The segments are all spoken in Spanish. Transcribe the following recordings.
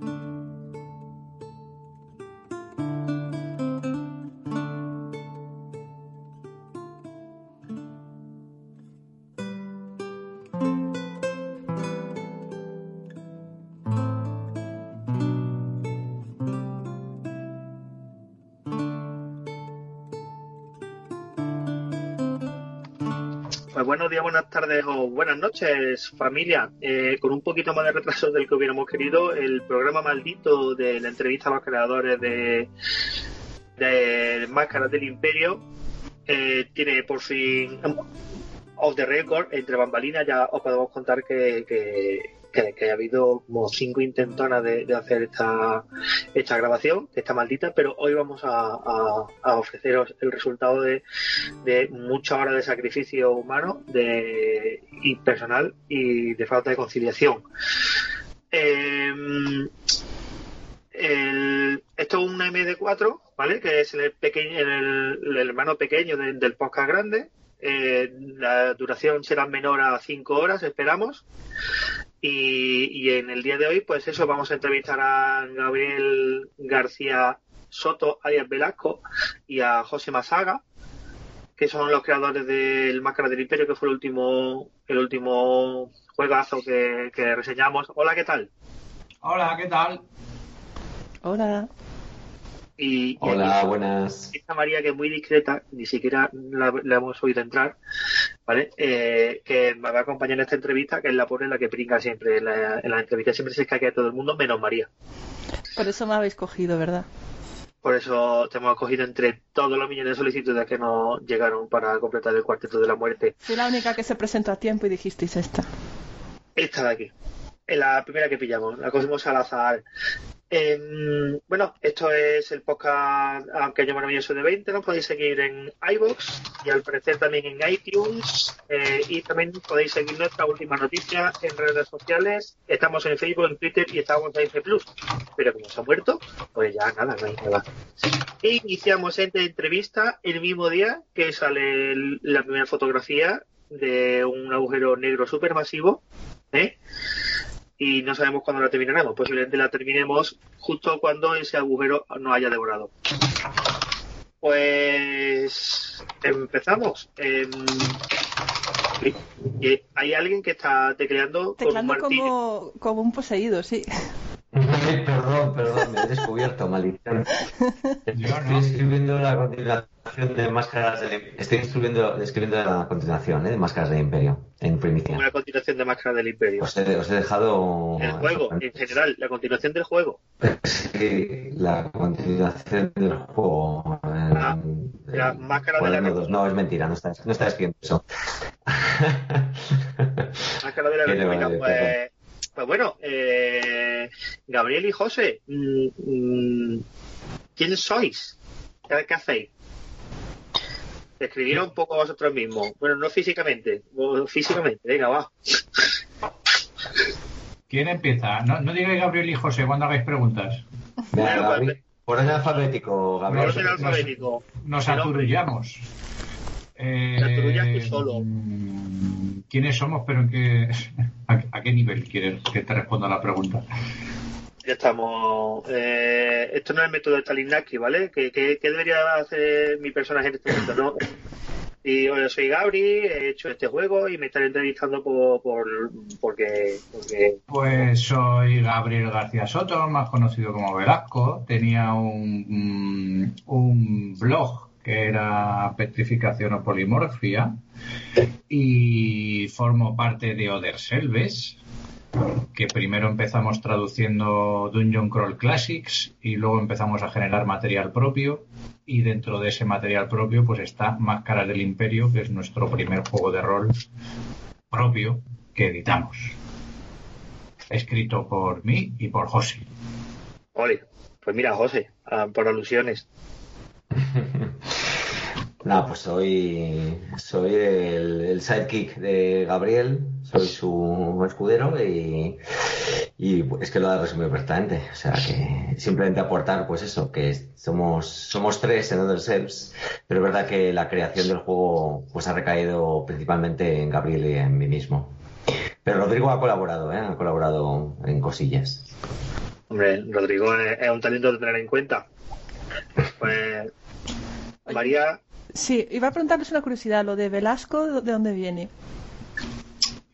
Thank you. Buenos días, buenas tardes o buenas noches, familia. Eh, con un poquito más de retraso del que hubiéramos querido, el programa maldito de la entrevista a los creadores de, de Máscaras del Imperio eh, tiene por fin off the record, entre bambalinas, ya os podemos contar que, que, ha habido como cinco intentonas de, hacer esta, esta grabación, esta maldita, pero hoy vamos a, ofreceros el resultado de, de muchas horas de sacrificio humano de, y personal y de falta de conciliación. Em, esto es un MD4, ¿vale? Que es el, pequeño, el, hermano pequeño del podcast grande. Eh, la duración será menor a 5 horas, esperamos. Y, en el día de hoy, pues eso, vamos a entrevistar a Gabriel García Soto, alias Velasco, y a José Masaga, que son los creadores del Máscara del Imperio, que fue el último, el último juegazo que, que reseñamos. Hola, ¿qué tal? Hola, ¿qué tal? Hola. Y, Hola, buenas. Esta María, que es muy discreta, ni siquiera la, hemos oído entrar, ¿vale? Eh, que me va a acompañar en esta entrevista, que es la pobre en la que brinca siempre. En la, en la entrevista siempre se a todo el mundo, menos María. Por eso me habéis cogido, ¿verdad? Por eso te hemos cogido entre todos los millones de solicitudes que nos llegaron para completar el cuarteto de la muerte. Fui la única que se presentó a tiempo y dijisteis esta. Esta de aquí. Es la primera que pillamos. La cogimos al azar. Em, bueno, esto es el podcast Aunque Maravilloso de 20. Nos podéis seguir en iBox y al parecer también en iTunes. Eh, y también podéis seguir nuestra última noticia en redes sociales. Estamos en Facebook, en Twitter y estamos en C Plus. Pero como se ha muerto, pues ya nada, no hay nada. Iniciamos esta entrevista el mismo día que sale la primera fotografía de un agujero negro supermasivo. ¿eh? Y no sabemos cuándo la terminaremos. Posiblemente la terminemos justo cuando ese agujero nos haya devorado. Pues empezamos. Em, hay alguien que está tecleando, tecleando con un como, como un poseído, sí. Perdón, me he descubierto, maldición. Estoy escribiendo la continuación de Máscaras del Estoy escribiendo, escribiendo la continuación ¿eh? de Máscaras del Imperio, en primicia. Una continuación de Máscaras del Imperio. Os he, os he dejado... El juego, en general, la continuación del juego. Sí, la continuación del juego. Ah, la Máscara de la No, es mentira, no está, no está escribiendo eso. Máscara de la República, pues... Pues bueno, eh, Gabriel y José, mm, mm, ¿quiénes sois? ¿Qué, hacéis? Describiros un poco vosotros mismos. Bueno, no físicamente, físicamente, venga, va. ¿Quién empieza? No, no digáis Gabriel y José cuando hagáis preguntas. por orden alfabético, Gabriel. Por orden alfabético. Nos, aturullamos. Eh, solo. ¿Quiénes somos, pero en qué, a, qué nivel quieres que te responda la pregunta? Ya estamos. Eh, esto no es el método de Stalinaki, ¿vale? ¿Qué, debería hacer mi personaje en este momento? No. Y yo soy Gabri, he hecho este juego y me están entrevistando por, por porque, Pues soy Gabriel García Soto, más conocido como Velasco. Tenía un, un blog que era petrificación o polimorfia, y formo parte de Other Selves, que primero empezamos traduciendo Dungeon Crawl Classics y luego empezamos a generar material propio y dentro de ese material propio pues está Máscaras del Imperio, que es nuestro primer juego de rol propio que editamos. Escrito por mí y por José. Ole, pues mira, José, ah, por alusiones. No, pues soy, soy el, sidekick de Gabriel, soy su escudero y, es que lo ha resumido perfectamente. O sea, que simplemente aportar, pues eso, que somos, somos tres en Other Selves, pero es verdad que la creación del juego pues ha recaído principalmente en Gabriel y en mí mismo. Pero Rodrigo ha colaborado, ¿eh? ha colaborado en cosillas. Hombre, Rodrigo es, es un talento de tener en cuenta. Pues, María, Sí, iba a preguntarles una curiosidad, lo de Velasco, ¿de dónde viene?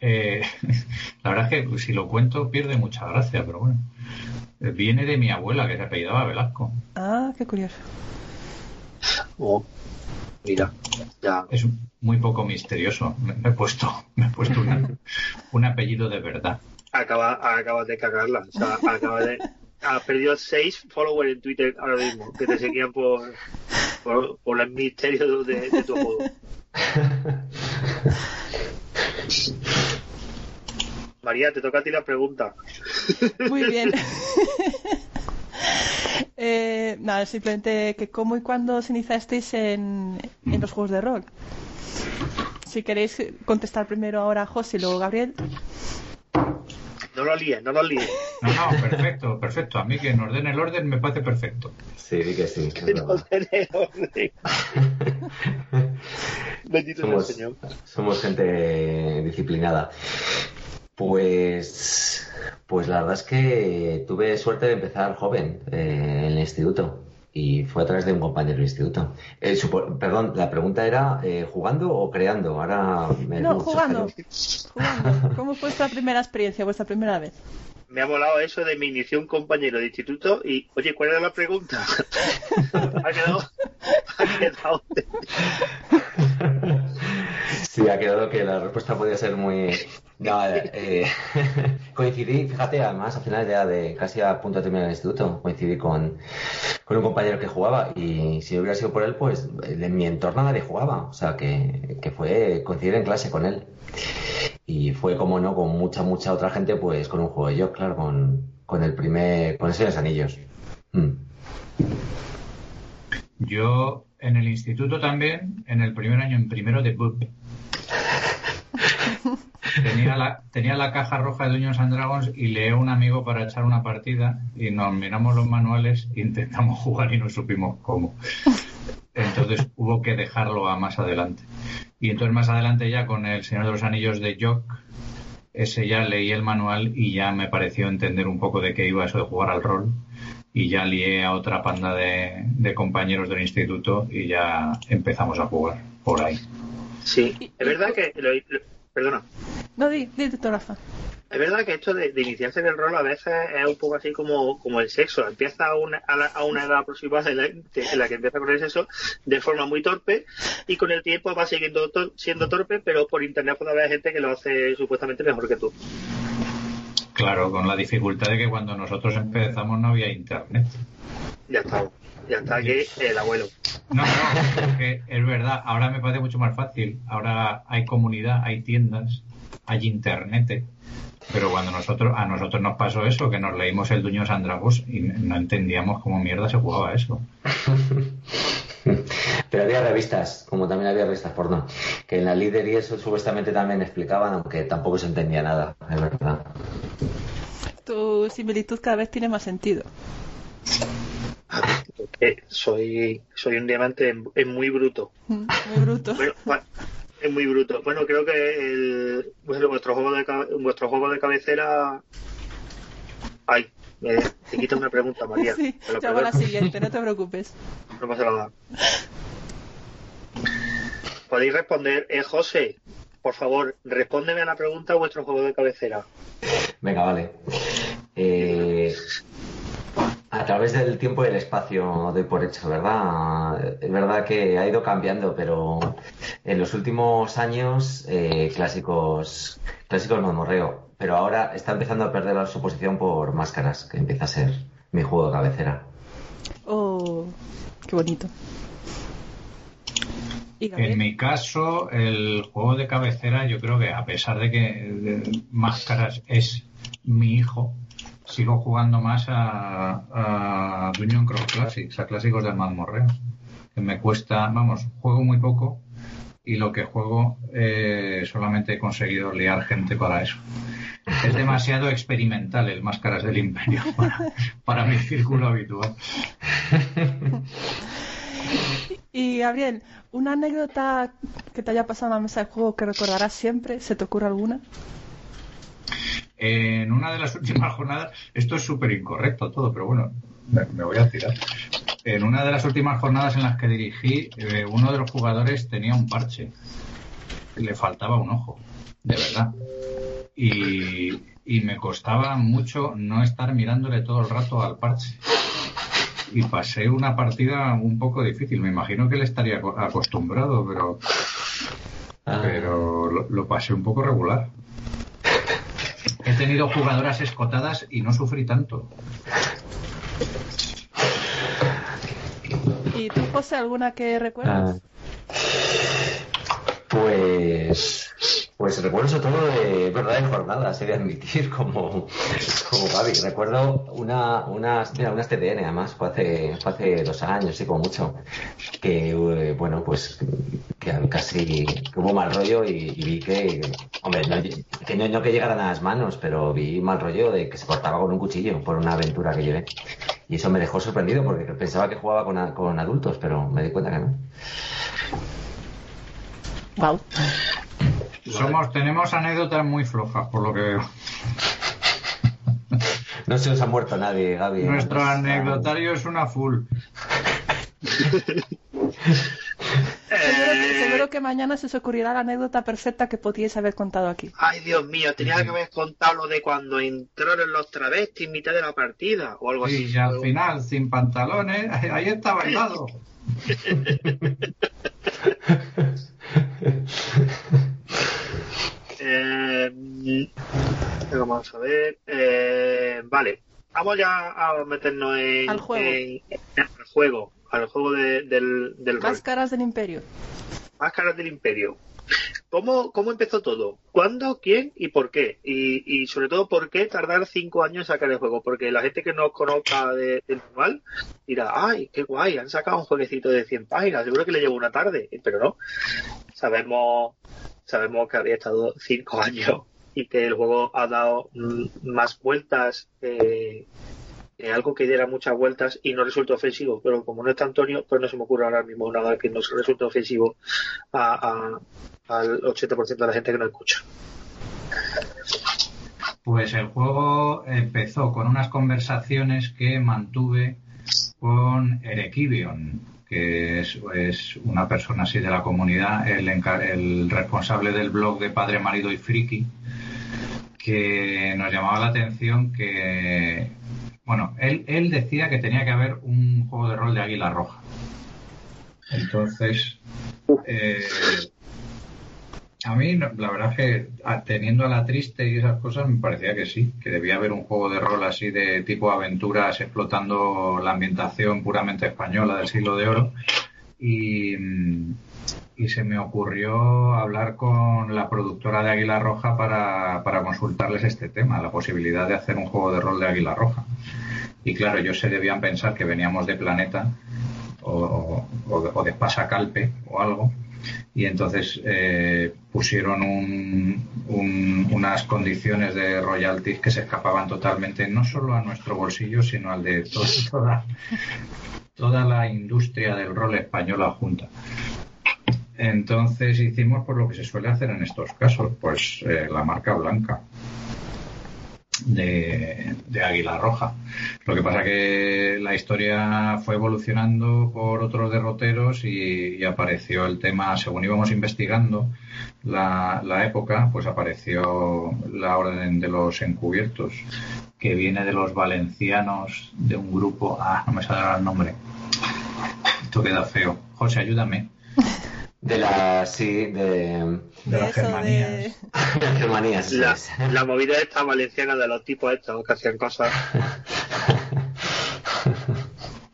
Eh, la verdad es que si lo cuento pierde mucha gracia, pero bueno. Viene de mi abuela, que se apellidaba Velasco. Ah, qué curioso. oh, mira, ya. Es muy poco misterioso. Me, me he puesto, me he puesto una- un apellido de verdad. Acaba, acabas de cagarla. O sea, acabas de. Has perdido seis followers en Twitter ahora mismo que te seguían por, por, por el misterio de, tu juego. María, te toca a ti la pregunta. Muy bien. eh, nada, simplemente que cómo y cuándo os iniciasteis en, en los juegos de rol. Si queréis contestar primero ahora José y luego Gabriel. No lo líes, no lo líes. No, no, perfecto, perfecto. A mí que nos den el orden me parece perfecto. Sí, di que sí. es No verdad. tiene orden. Bendito sea el Somos, Señor. somos gente disciplinada. Pues, pues la verdad es que tuve suerte de empezar joven eh, en el instituto y fue a través de un compañero del instituto. Eh, supo- perdón, la pregunta era eh, jugando o creando. Ahora me No, jugando. ¿Cómo fue vuestra primera experiencia, vuestra primera vez? Me ha molado eso de me inició un compañero de instituto y, oye, ¿cuál era la pregunta? ha quedado. Ha quedado. Sí, ha quedado que la respuesta podía ser muy... Eh, coincidí, fíjate, además, al final ya de casi a punto de terminar el instituto, coincidí con, con un compañero que jugaba y si no hubiera sido por él, pues en mi entorno nadie jugaba. O sea, que, que fue coincidir en clase con él. Y fue, como no, con mucha, mucha otra gente, pues con un juego de yo, claro, con, con el primer... con Señor de los Anillos. Mm. Yo en el instituto también, en el primer año, en primero de BUP, tenía la, tenía la caja roja de Dungeons and Dragons y leé a un amigo para echar una partida y nos miramos los manuales e intentamos jugar y no supimos cómo. Entonces hubo que dejarlo a más adelante. Y entonces más adelante ya con el Señor de los Anillos de Jock, ese ya leí el manual y ya me pareció entender un poco de qué iba eso de jugar al rol. Y ya lié a otra panda de, de compañeros del instituto y ya empezamos a jugar por ahí. Sí, es verdad que. lo- lo- perdona. No, di, di tú, Rafa. Es verdad que esto de, de iniciarse en el rol a veces es un poco así como, como el sexo. Empieza a una, a, la- a una edad aproximada en la, en la que empieza con el sexo de forma muy torpe y con el tiempo va siguiendo to- siendo torpe, pero por internet puede haber gente que lo hace supuestamente mejor que tú. Claro, con la dificultad de que cuando nosotros empezamos no había internet. Ya está. Ya está aquí el abuelo. No, no, es que es verdad, ahora me parece mucho más fácil. Ahora hay comunidad, hay tiendas, hay internet. Pero cuando nosotros, a nosotros nos pasó eso, que nos leímos el Duño Sandragos y no entendíamos cómo mierda se jugaba eso. Pero había revistas, como también había revistas porno, que en la líder y eso supuestamente también explicaban, aunque tampoco se entendía nada, es verdad. Tu similitud cada vez tiene más sentido. Soy, soy un diamante en- en muy bruto. Mm, Muy bruto. Bueno, es muy bruto. Bueno, creo que el, bueno, vuestro juego de vuestro juego de cabecera. Ay, me, te quita una pregunta, María. Sí, te hago la siguiente, no te preocupes. No pasa nada. Podéis responder, eh, José. Por favor, respóndeme a la pregunta vuestro juego de cabecera. Venga, vale. Eh, a través del tiempo y el espacio doy por hecho, ¿verdad? Es verdad que ha ido cambiando, pero en los últimos años eh, clásicos, clásicos no morreo, pero ahora está empezando a perder su posición por máscaras, que empieza a ser mi juego de cabecera. Oh, qué bonito. En mi caso, el juego de cabecera, yo creo que a pesar de que de Máscaras es mi hijo, sigo jugando más a, a Dungeon Cross Classics, a clásicos del mazmorreo. Que me cuesta, vamos, juego muy poco y lo que juego eh, solamente he conseguido liar gente para eso. Es demasiado experimental el Máscaras del Imperio para, para mi círculo habitual. Y Gabriel, ¿una anécdota que te haya pasado en la mesa de juego que recordarás siempre? ¿Se te ocurre alguna? En una de las últimas jornadas, esto es súper incorrecto todo, pero bueno, me, voy a tirar. En una de las últimas jornadas en las que dirigí, eh, uno de los jugadores tenía un parche. Le faltaba un ojo, de verdad. Y, y me costaba mucho no estar mirándole todo el rato al parche. Y pasé una partida un poco difícil. Me imagino que él estaría aco- acostumbrado, pero, Ah. pero lo, lo pasé un poco regular. He tenido jugadoras escotadas y no sufrí tanto. ¿Y tú, José, alguna que recuerdas? Ah. Pues, pues recuerdo sobre todo de verdad de jornadas, he de admitir, como, como Gaby. Recuerdo una, unas, mira, unas TDN además, fue hace, fue hace dos años, sí, como mucho, que, eh, bueno, pues, que casi, que hubo mal rollo y, vi que, hombre, no, que no, que llegaran a las manos, pero vi mal rollo de que se cortaba con un cuchillo por una aventura que llevé. Y eso me dejó sorprendido porque pensaba que jugaba con, con adultos, pero me di cuenta que no. Wow. Somos, tenemos anécdotas muy flojas, por lo que veo. No se nos ha muerto nadie, Gaby. Nuestro Pues, anecdotario es una full. Seguro, Eh, seguro que mañana se os ocurrirá la anécdota perfecta que podíais haber contado aquí. Ay, Dios mío, tenía que haber contado lo de cuando entraron los travestis en mitad de la partida o algo así. Y al final, sin pantalones, ahí está bailado. Eh, vamos a ver. Eh, vale, vamos ya a meternos en, Al juego. en- en el juego, al juego de- del, del rol. Máscaras del Imperio. Máscaras del Imperio. ¿Cómo, ¿Cómo empezó todo? ¿Cuándo? ¿Quién? ¿Y por qué? Y, sobre todo, ¿por qué tardar cinco años en sacar el juego? Porque la gente que no conozca de- del manual dirá, ¡ay, qué guay! Han sacado un jueguecito de 100 páginas, seguro que le llevo una tarde. Pero no. Sabemos, sabemos que había estado cinco años y que el juego ha dado mm, más vueltas eh, eh, algo que diera muchas vueltas y no resulta ofensivo. Pero como no está Antonio, pues no se me ocurre ahora mismo nada que no resulte ofensivo a, a- al 80% de la gente que nos escucha. Pues el juego empezó con unas conversaciones que mantuve con Erekibion, que es, es una persona así de la comunidad, el, el responsable del blog de Padre, Marido y Friki, que nos llamaba la atención que, bueno, él, él decía que tenía que haber un juego de rol de Águila Roja. Entonces, eh, a mí, la verdad es que teniendo a la triste y esas cosas, me parecía que sí, que debía haber un juego de rol así de tipo aventuras explotando la ambientación puramente española del siglo de oro. Y, mm, y se me ocurrió hablar con la productora de Águila Roja para, para consultarles este tema, la posibilidad de hacer un juego de rol de Águila Roja. Y claro, ellos se debían pensar que veníamos de Planeta o, o de- Pasacalpe o algo y entonces eh, pusieron un- un- unas condiciones de royalties que se escapaban totalmente no solo a nuestro bolsillo sino al de to- toda, toda la industria del rol española junta. Entonces hicimos por lo que se suele hacer en estos casos, pues eh, la marca blanca de, Águila Roja. Lo que pasa que la historia fue evolucionando por otros derroteros y, y apareció el tema, según íbamos investigando la, la época, pues apareció la Orden de los Encubiertos, que viene de los valencianos de un grupo, ah, no me sale ahora el nombre. Esto queda feo. José, ayúdame. De la, sí, de, De las Germanías. de... de Germanías. La, es. la movida esta valenciana de los tipos estos que hacían cosas.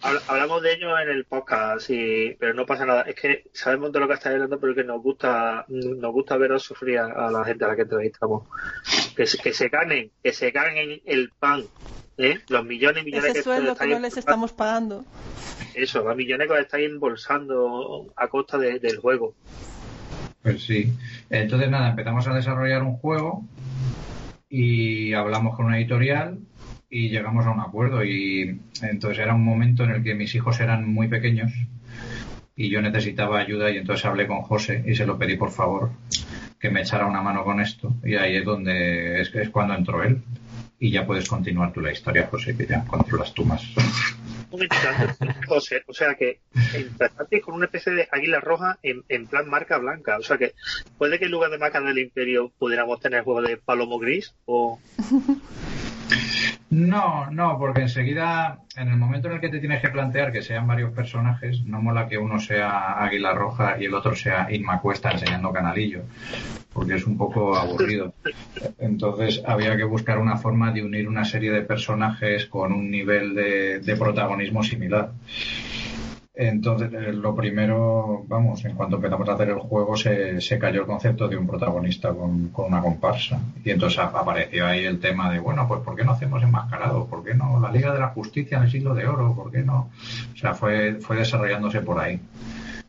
Habl- Hablamos de ellos en el podcast, sí, pero no pasa nada. Es que sabemos de lo que estáis hablando, pero que nos gusta, nos gusta veros sufrir a, a la gente a la que entrevistamos. Que se, que se ganen, que se ganen el pan. ¿Eh? Los millones y millones Ese que sueldo que no les estamos pagando. Eso, los millones que os estáis embolsando a costa de- del juego. Pues sí. Entonces, nada, empezamos a desarrollar un juego y hablamos con una editorial y llegamos a un acuerdo. Y entonces era un momento en el que mis hijos eran muy pequeños y yo necesitaba ayuda y entonces hablé con José y se lo pedí por favor que me echara una mano con esto y ahí es donde es, es cuando entró él y ya puedes continuar tú la historia, José, que ya controlas tú más. José, o sea que empezaste con una especie de águila roja en, en, plan marca blanca. O sea que puede que en lugar de marca del imperio pudiéramos tener juego de palomo gris o... No, no, porque enseguida, en el momento en el que te tienes que plantear que sean varios personajes, no mola que uno sea Águila Roja y el otro sea Inma Cuesta enseñando canalillo, porque es un poco aburrido. Entonces había que buscar una forma de unir una serie de personajes con un nivel de, de protagonismo similar. Entonces, eh, lo primero, vamos, en cuanto empezamos a hacer el juego, se, se cayó el concepto de un protagonista con, con, una comparsa. Y entonces apareció ahí el tema de, bueno, pues ¿por qué no hacemos enmascarado? ¿Por qué no la Liga de la Justicia en el siglo de Oro? ¿Por qué no? O sea, fue, fue desarrollándose por ahí.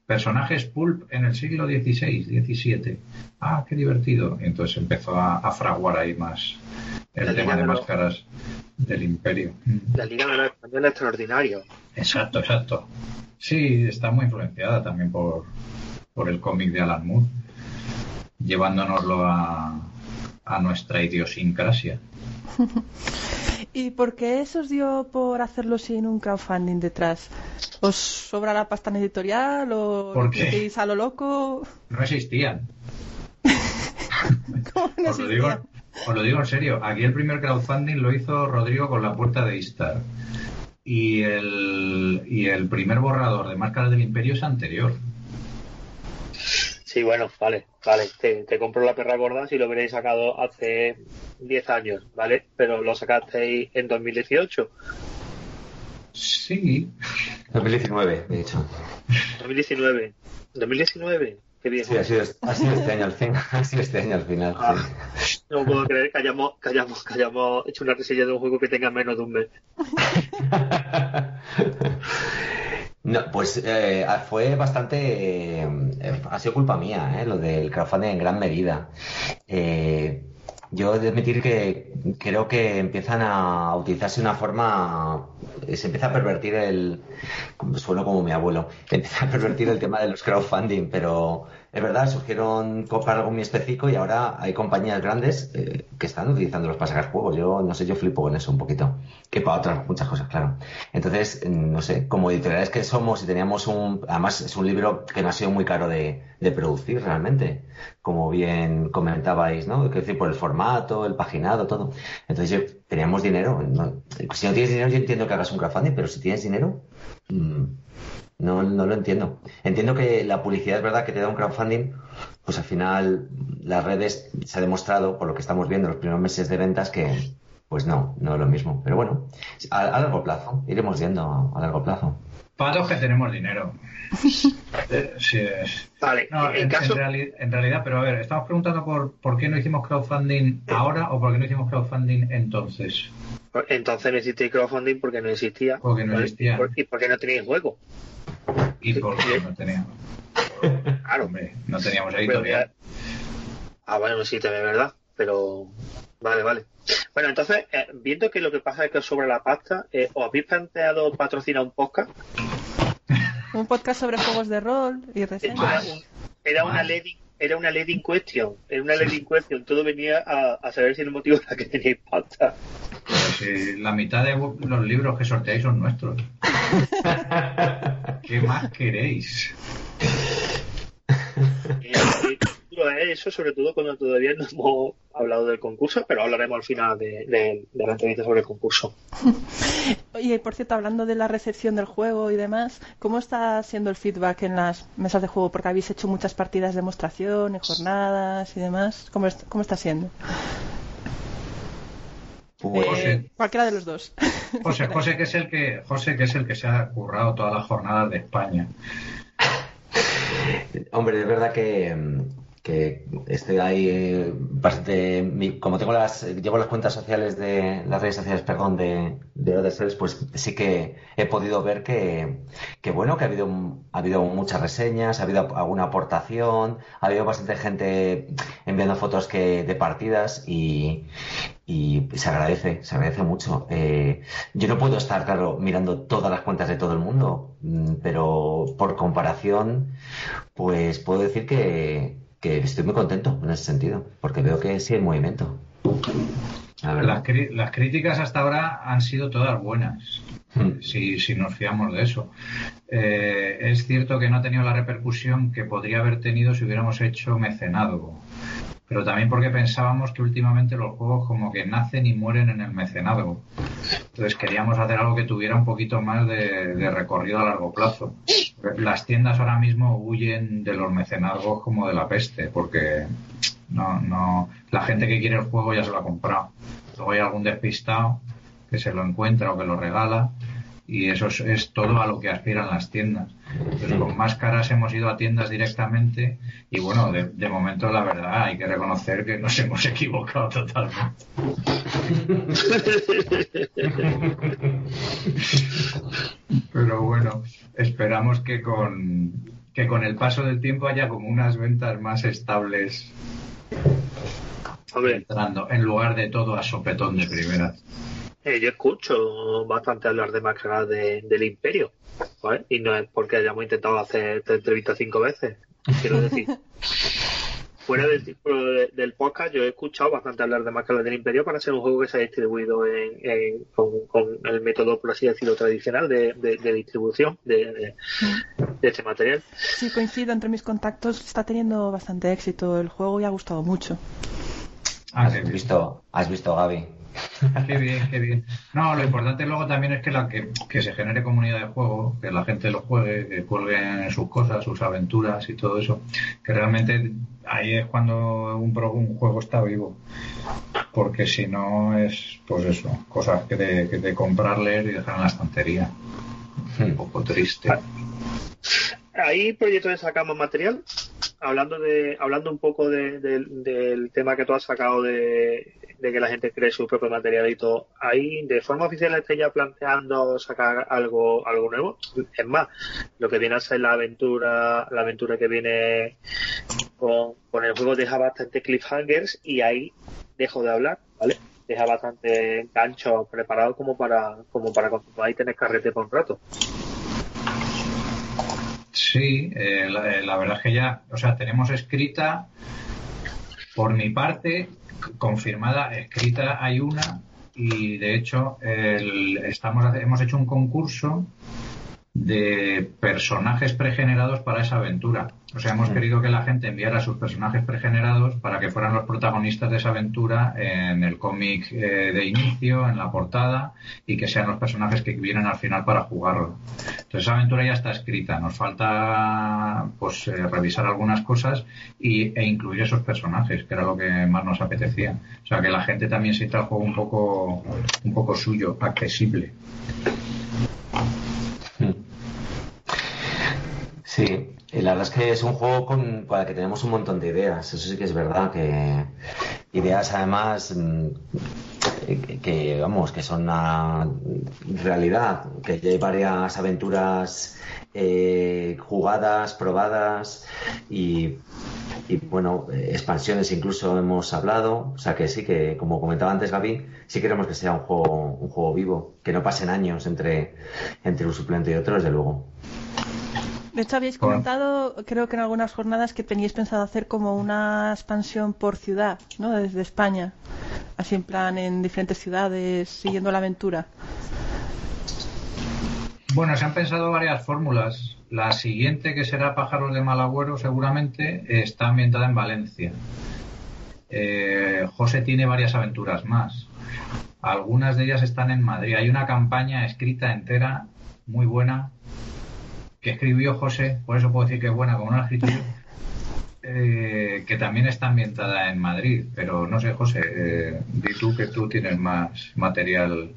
Personajes pulp en el siglo XVI, XVII. Ah, qué divertido. Y entonces empezó a, a fraguar ahí más el tema de máscaras del imperio. La Liga de los Españoles extraordinario. Exacto, exacto. Sí, está muy influenciada también por, por el cómic de Alan Moore, llevándonoslo a, a nuestra idiosincrasia. ¿Y por qué eso os dio por hacerlo sin un crowdfunding detrás? ¿Os sobra la pasta en editorial o ¿Por qué? a lo loco? No existían. ¿Cómo no Os lo, digo, existía? Os lo digo en serio. Aquí el primer crowdfunding lo hizo Rodrigo con la puerta de Istar. Y el, y el primer borrador de Máscaras del Imperio es anterior. Sí, bueno, vale, vale. Te, te compro la perra gorda si lo hubierais sacado hace 10 años, ¿vale? Pero lo sacasteis en 2018. Sí, 2019, de hecho. 2019. 2019. Qué bien. Sí, ha sido, ha sido este año al fin. Ha sido este año al final. sí. Ah, no puedo creer que hayamos, que hayamos, que hayamos hecho una reseña de un juego que tenga menos de un mes. No, pues eh, fue bastante. eh, ha sido culpa mía, eh, lo del crowdfunding en gran medida. Eh, yo he de admitir que creo que empiezan a utilizarse una forma. eh, Se empieza a pervertir el. Sueno como mi abuelo. Empieza a pervertir el tema de los crowdfunding, pero es verdad, surgieron co- para algo muy específico y ahora hay compañías grandes eh, que están utilizándolos para sacar juegos. Yo no sé, yo flipo con eso un poquito. Que para otras muchas cosas, claro. Entonces, no sé, como editoriales que somos y teníamos un. Además, es un libro que no ha sido muy caro de, producir realmente. Como bien comentabais, ¿no? Es decir, por el formato, el paginado, todo. Entonces, teníamos dinero. Si no tienes dinero, yo entiendo que hagas un crowdfunding, pero si tienes dinero. Mm, no, no lo entiendo. Entiendo que la publicidad es verdad que te da un crowdfunding, pues al final las redes se ha demostrado, por lo que estamos viendo en los primeros meses de ventas, que pues no, no es lo mismo. Pero bueno, a, a largo plazo, iremos viendo a, a largo plazo. patos que tenemos dinero. Eh, sí, es- Vale, No, en, en, caso. en reali- en realidad, pero a ver, estamos preguntando por, por qué no hicimos crowdfunding ahora o por qué no hicimos crowdfunding entonces. Entonces no existía crowdfunding porque no existía. Porque no existía. Y por- Y porque no teníais juego. Y porque no teníamos, Claro. hombre, no teníamos editorial. Ah, bueno, sí, también es verdad. Pero. Vale, vale. Bueno, entonces, eh, viendo que lo que pasa es que os sobra la pasta, eh, ¿os habéis planteado patrocinar un podcast? Un podcast sobre juegos de rol y Esto reseñas. era, un- era una lady era una lady in question era una lady in question todo venía a, a saber si el motivo era que teníais pasta La mitad de los libros que sorteáis son nuestros. ¿Qué más queréis? Es eso sobre todo cuando todavía no hemos hablado del concurso pero hablaremos al final de, de- de la entrevista sobre el concurso Y por cierto, hablando de la recepción del juego y demás, ¿cómo está siendo el feedback en las mesas de juego? Porque habéis hecho muchas partidas de demostración y jornadas y demás. ¿Cómo, est- cómo está siendo? Pues, Eh, cualquiera de los dos. José, José que es el que José que es el que se ha currado todas las jornadas de España. Hombre, es verdad que, mm, que estoy ahí eh, bastante. como tengo las. llevo las cuentas sociales de. las redes sociales, perdón, de, de Other pues sí que he podido ver que, que bueno, que ha habido, ha habido muchas reseñas, ha habido alguna aportación, ha habido bastante gente enviando fotos que, de partidas y. Y se agradece, se agradece mucho. Eh, yo no puedo estar, claro, mirando todas las cuentas de todo el mundo, mm, pero por comparación, pues puedo decir que, que estoy muy contento en ese sentido, porque veo que sí hay movimiento. Las, las, críticas hasta ahora han sido todas buenas, hmm. si, si, nos fiamos de eso. Eh, es cierto que no ha tenido la repercusión que podría haber tenido si hubiéramos hecho mecenado, pero también porque pensábamos que últimamente los juegos como que nacen y mueren en el mecenado. Entonces queríamos hacer algo que tuviera un poquito más de, de recorrido a largo plazo. Las tiendas ahora mismo huyen de los mecenazgos como de la peste, porque no, no, la gente que quiere el juego ya se lo ha comprado. Luego hay algún despistado que se lo encuentra o que lo regala y eso es, todo a lo que aspiran las tiendas. Entonces, con máscaras hemos ido a tiendas directamente y bueno, de, momento la verdad hay que reconocer que nos hemos equivocado totalmente. Pero bueno, esperamos que con, que con el paso del tiempo haya como unas ventas más estables entrando en lugar de todo a sopetón de primera. Eh, yo escucho bastante hablar de máscaras del Imperio, Y no es porque hayamos intentado hacer esta entrevista cinco veces. Quiero decir, fuera del tipo del podcast, yo he escuchado bastante hablar de máscaras del Imperio para ser un juego que se ha distribuido en, con, el método, por así decirlo, tradicional de, distribución de, este material. Sí, coincido entre mis contactos. Está teniendo bastante éxito el juego y ha gustado mucho. ¿Has visto, has visto Gaby? Qué bien, qué bien. No, lo importante luego también es que, la, que, se genere comunidad de juego, que la gente lo juegue, que cuelguen sus cosas, sus aventuras y todo eso. Que realmente ahí es cuando un, un juego está vivo. Porque si no es, pues eso, cosas que de, que de comprar, leer y dejar en la estantería. Un poco triste. Ahí proyectos de sacamos material hablando de hablando un poco del tema que tú has sacado de, que la gente cree su propio material y todo, ¿ahí de forma oficial estáis ya planteando sacar algo algo nuevo? Es más, lo que viene a ser la aventura la aventura que viene con, el juego deja bastante cliffhangers y ahí dejo de hablar, ¿vale? Deja bastante gancho preparado como para como para continuar y tener carrete por un rato. Sí, eh, eh, la, verdad es que ya, o sea, tenemos escrita, por mi parte, confirmada, escrita hay una y de hecho estamos, hemos hecho un concurso de personajes pregenerados para esa aventura. O sea, hemos querido que la gente enviara sus personajes pregenerados para que fueran los protagonistas de esa aventura en el cómic eh, de inicio, en la portada, y que sean los personajes que vienen al final para jugarlo. Entonces, esa aventura ya está escrita. Nos falta pues eh, revisar algunas cosas y, e incluir esos personajes, que era lo que más nos apetecía. O sea, que la gente también sienta el juego un poco, un poco suyo, accesible. Sí, la verdad es que es un juego con, el que tenemos un montón de ideas, eso sí que es verdad, que ideas además mm, que, vamos, que son una realidad, que ya hay varias aventuras eh, jugadas, probadas y, bueno, expansiones incluso hemos hablado, o sea que sí que, como comentaba antes Gaby, sí queremos que sea un juego, un juego vivo, que no pasen años entre, entre un suplente y otro, desde luego. De hecho, habéis comentado, creo que en algunas jornadas, que teníais pensado hacer como una expansión por ciudad, ¿no? Desde España. Así en plan, en diferentes ciudades, siguiendo la aventura. Bueno, se han pensado varias fórmulas. La siguiente, que será Pájaros de Malagüero, seguramente, está ambientada en Valencia. Eh, José tiene varias aventuras más. Algunas de ellas están en Madrid. Hay una campaña escrita entera, muy buena, que escribió José, por eso puedo decir que es buena como una escritura, eh, que también está ambientada en Madrid. Pero no sé, José, eh, di tú que tú tienes más material.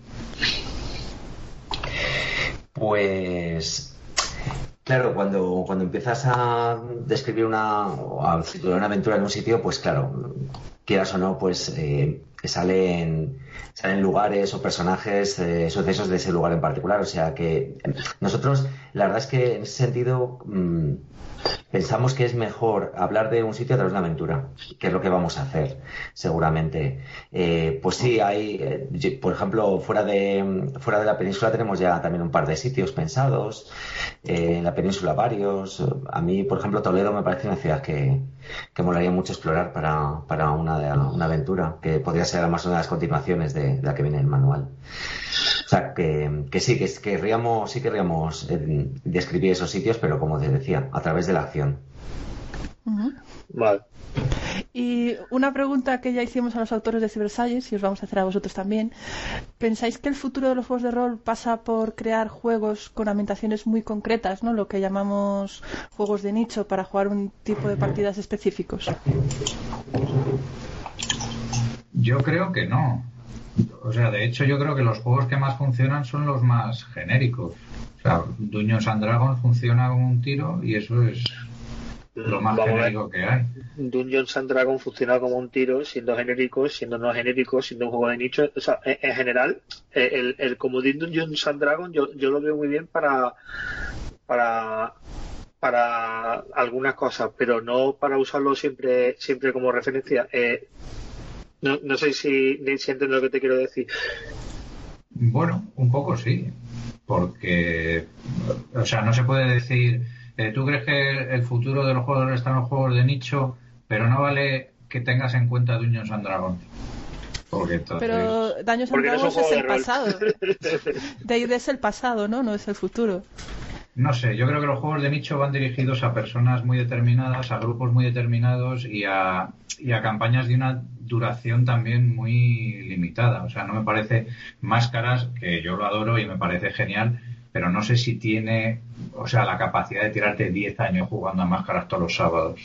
Pues Claro, cuando, cuando empiezas a describir una, a una aventura en un sitio, pues claro, quieras o no, pues eh, salen, salen lugares o personajes, eh, sucesos de ese lugar en particular. O sea que nosotros la verdad es que en ese sentido mm, pensamos que es mejor hablar de un sitio a través de una aventura, que es lo que vamos a hacer, seguramente. Eh, pues sí, hay, eh, por ejemplo, fuera de, fuera de la península tenemos ya también un par de sitios pensados, en la península varios. A mí, por ejemplo, Toledo me parece una ciudad que, que molaría mucho explorar para, para una, una aventura, que podría ser además una de las continuaciones de, la que viene en el manual. O sea, que, que sí, que querríamos, sí querríamos describir esos sitios, pero como te decía, a través de la acción. Vale. Y una pregunta que ya hicimos a los autores de Cybersalles y os vamos a hacer a vosotros también. ¿Pensáis que el futuro de los juegos de rol pasa por crear juegos con ambientaciones muy concretas, ¿no? lo que llamamos juegos de nicho, para jugar un tipo de partidas específicos? Yo creo que no. O sea, de hecho yo creo que los juegos que más funcionan son los más genéricos. O sea, Dungeons and Dragons funciona con un tiro y eso es lo más genérico que hay. Dungeons and Dragons funciona como un tiro, siendo genérico, siendo no genérico, siendo un juego de nicho. O sea, en, general, eh, el, el comodín Dungeons and Dragons yo, yo lo veo muy bien para para para algunas cosas, pero no para usarlo siempre siempre como referencia. Eh, no, no sé si, si entiendo lo que te quiero decir. Bueno, un poco sí, porque, o sea, no se puede decir eh, ¿Tú crees que el futuro de los juegos están los juegos de nicho, pero no vale que tengas en cuenta Dungeons and Dragons? Pero Dungeons and Dragons es el pasado. De ahí es el pasado, ¿no? No es el futuro. No sé, yo creo que los juegos de nicho van dirigidos a personas muy determinadas, a grupos muy determinados y a, y a campañas de una duración también muy limitada. O sea, no me parece máscaras, que yo lo adoro y me parece genial, pero no sé si tiene, o sea, la capacidad de tirarte 10 años jugando a máscaras todos los sábados.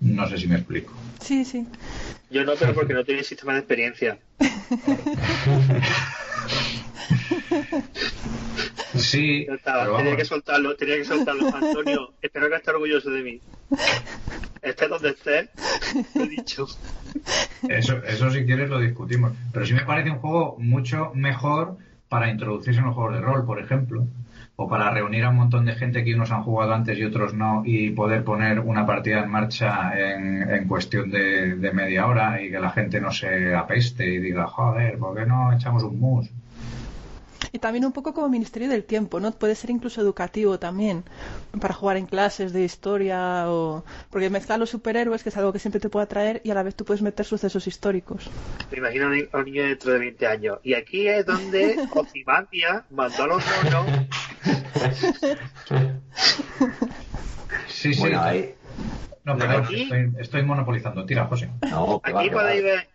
No sé si me explico. Sí, sí. Yo no, pero porque no tiene sistema de experiencia. Sí. tenía que soltarlo, tenía que soltarlo. Antonio, espero que esté orgulloso de mí. Esté donde esté, lo he dicho. Eso, eso si quieres lo discutimos. Pero sí me parece un juego mucho mejor para introducirse en los juegos de rol, por ejemplo, o para reunir a un montón de gente que unos han jugado antes y otros no, y poder poner una partida en marcha en, cuestión de, de, media hora y que la gente no se apeste y diga, joder, ¿por qué no echamos un mus? Y también un poco como Ministerio del Tiempo, ¿no? Puede ser incluso educativo también, para jugar en clases de historia o... Porque mezcla los superhéroes, que es algo que siempre te puede atraer, y a la vez tú puedes meter sucesos históricos. Me imagino a un niño dentro de 20 años. Y aquí es donde Ozymandias mandó a los monos... sí, sí. No, pero estoy, estoy, monopolizando. Tira, José. aquí podéis ver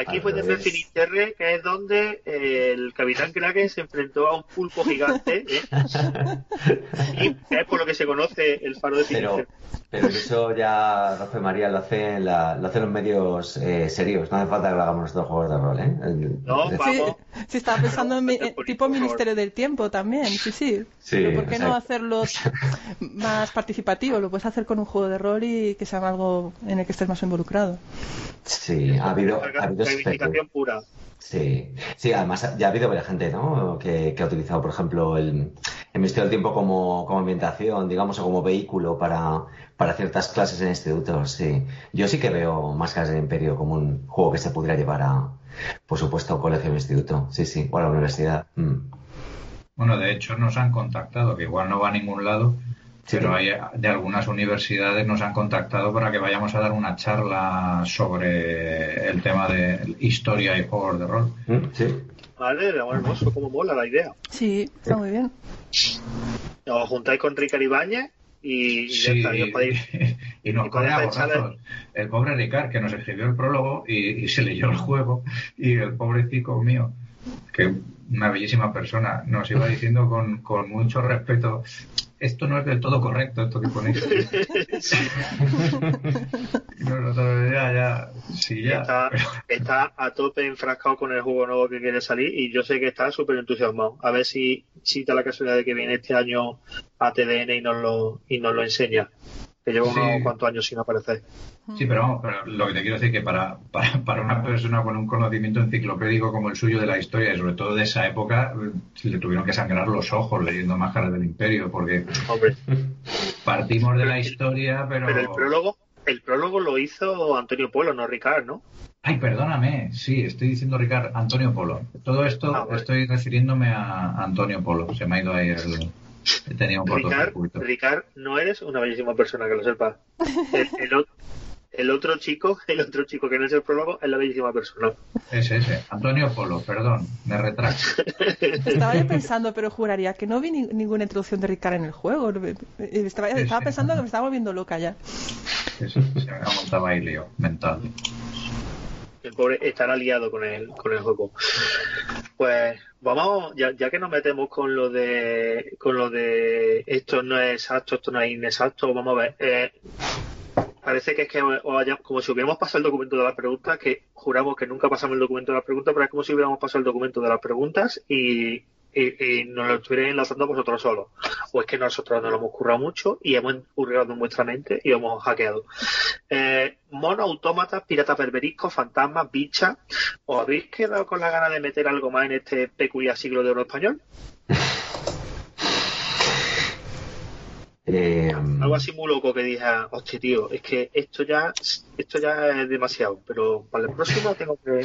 Aquí fue de Finisterre, que es donde eh, el Capitán Kraken se enfrentó a un pulpo gigante. ¿eh? y es por lo que se conoce el faro de Finisterre. Pero, eso ya Rafael María lo hace en la, lo hacen los medios eh, serios. No hace falta que lo hagamos nosotros juegos de rol, ¿eh? no, vamos. Sí, estaba pensando en tipo Ministerio del Tiempo también. Sí, sí. Pero ¿por qué no hacerlo más participativo? Lo puedes hacer con un juego de rol y que sea algo en el que estés más involucrado. Sí, ha habido, ha habido pura. Sí, sí, además ya ha habido varias gente ¿no? que, ha utilizado, por ejemplo, el, el Ministerio del Tiempo como, como ambientación, digamos, o como vehículo para, para ciertas clases en institutos. Sí. Yo sí que veo Máscaras del Imperio como un juego que se pudiera llevar a, por supuesto, a colegio o instituto. Sí, sí, o a la universidad. Mm. Bueno, de hecho nos han contactado, que igual no va a ningún lado, pero hay, de algunas universidades nos han contactado para que vayamos a dar una charla sobre el tema de historia y juegos de rol. Mm, sí. Vale, hermoso, como mola la idea. Sí, está muy bien. Os juntáis con Ricard Ibáñez y, sí, y, nos pone El pobre Ricard que nos escribió el prólogo y, se leyó el juego y el pobre chico mío que una bellísima persona nos iba diciendo con, con mucho respeto esto no es del todo correcto, esto que ponéis. ya, ya, sí, ya. Está, está, a tope enfrascado con el juego nuevo que quiere salir y yo sé que está súper entusiasmado. A ver si, si da la casualidad de que viene este año a TDN y nos lo, y nos lo enseña. que lleva Sí. unos cuantos años sin aparecer. Sí, pero vamos, pero lo que te quiero decir es que para, para, para una persona con un conocimiento enciclopédico como el suyo de la historia y sobre todo de esa época, le tuvieron que sangrar los ojos leyendo Máscaras del Imperio, porque Hombre, partimos de la historia, pero... pero el prólogo, el prólogo lo hizo Antonio Pueblo, no Ricard, ¿no? Ay, perdóname, sí, estoy diciendo Ricard, Antonio Polo. Todo esto Ah, estoy refiriéndome a Antonio Polo, se me ha ido ahí el... Un Ricard, no eres una bellísima persona, que lo sepas. El, el o- el otro chico, el otro chico que no es el prólogo, es la bellísima persona. Es ese, Antonio Polo, perdón, me retracto. Estaba yo pensando, pero juraría que no vi ni- ninguna introducción de Ricard en el juego. Estaba, pensando que me estaba volviendo loca ya. Se me ha montado ahí lío mental. El pobre estará liado con el, con el juego. Pues vamos, ya, ya que nos metemos con lo de con lo de esto no es exacto, esto no es inexacto, vamos a ver. Eh, parece que es que como si hubiéramos pasado el documento de las preguntas, que juramos que nunca pasamos el documento de las preguntas, pero es como si hubiéramos pasado el documento de las preguntas y, y, y nos lo estuvierais enlazando vosotros solos. O es que nosotros nos lo hemos currado mucho y hemos hurgado en vuestra mente y hemos hackeado. Eh, mono, autómatas, piratas berberiscos, fantasmas, bichas. ¿Os habéis quedado con la gana de meter algo más en este peculiar siglo de oro español? Eh, Algo así muy loco que dije, hostia tío, es que esto ya, esto ya es demasiado, pero para el próximo tengo que...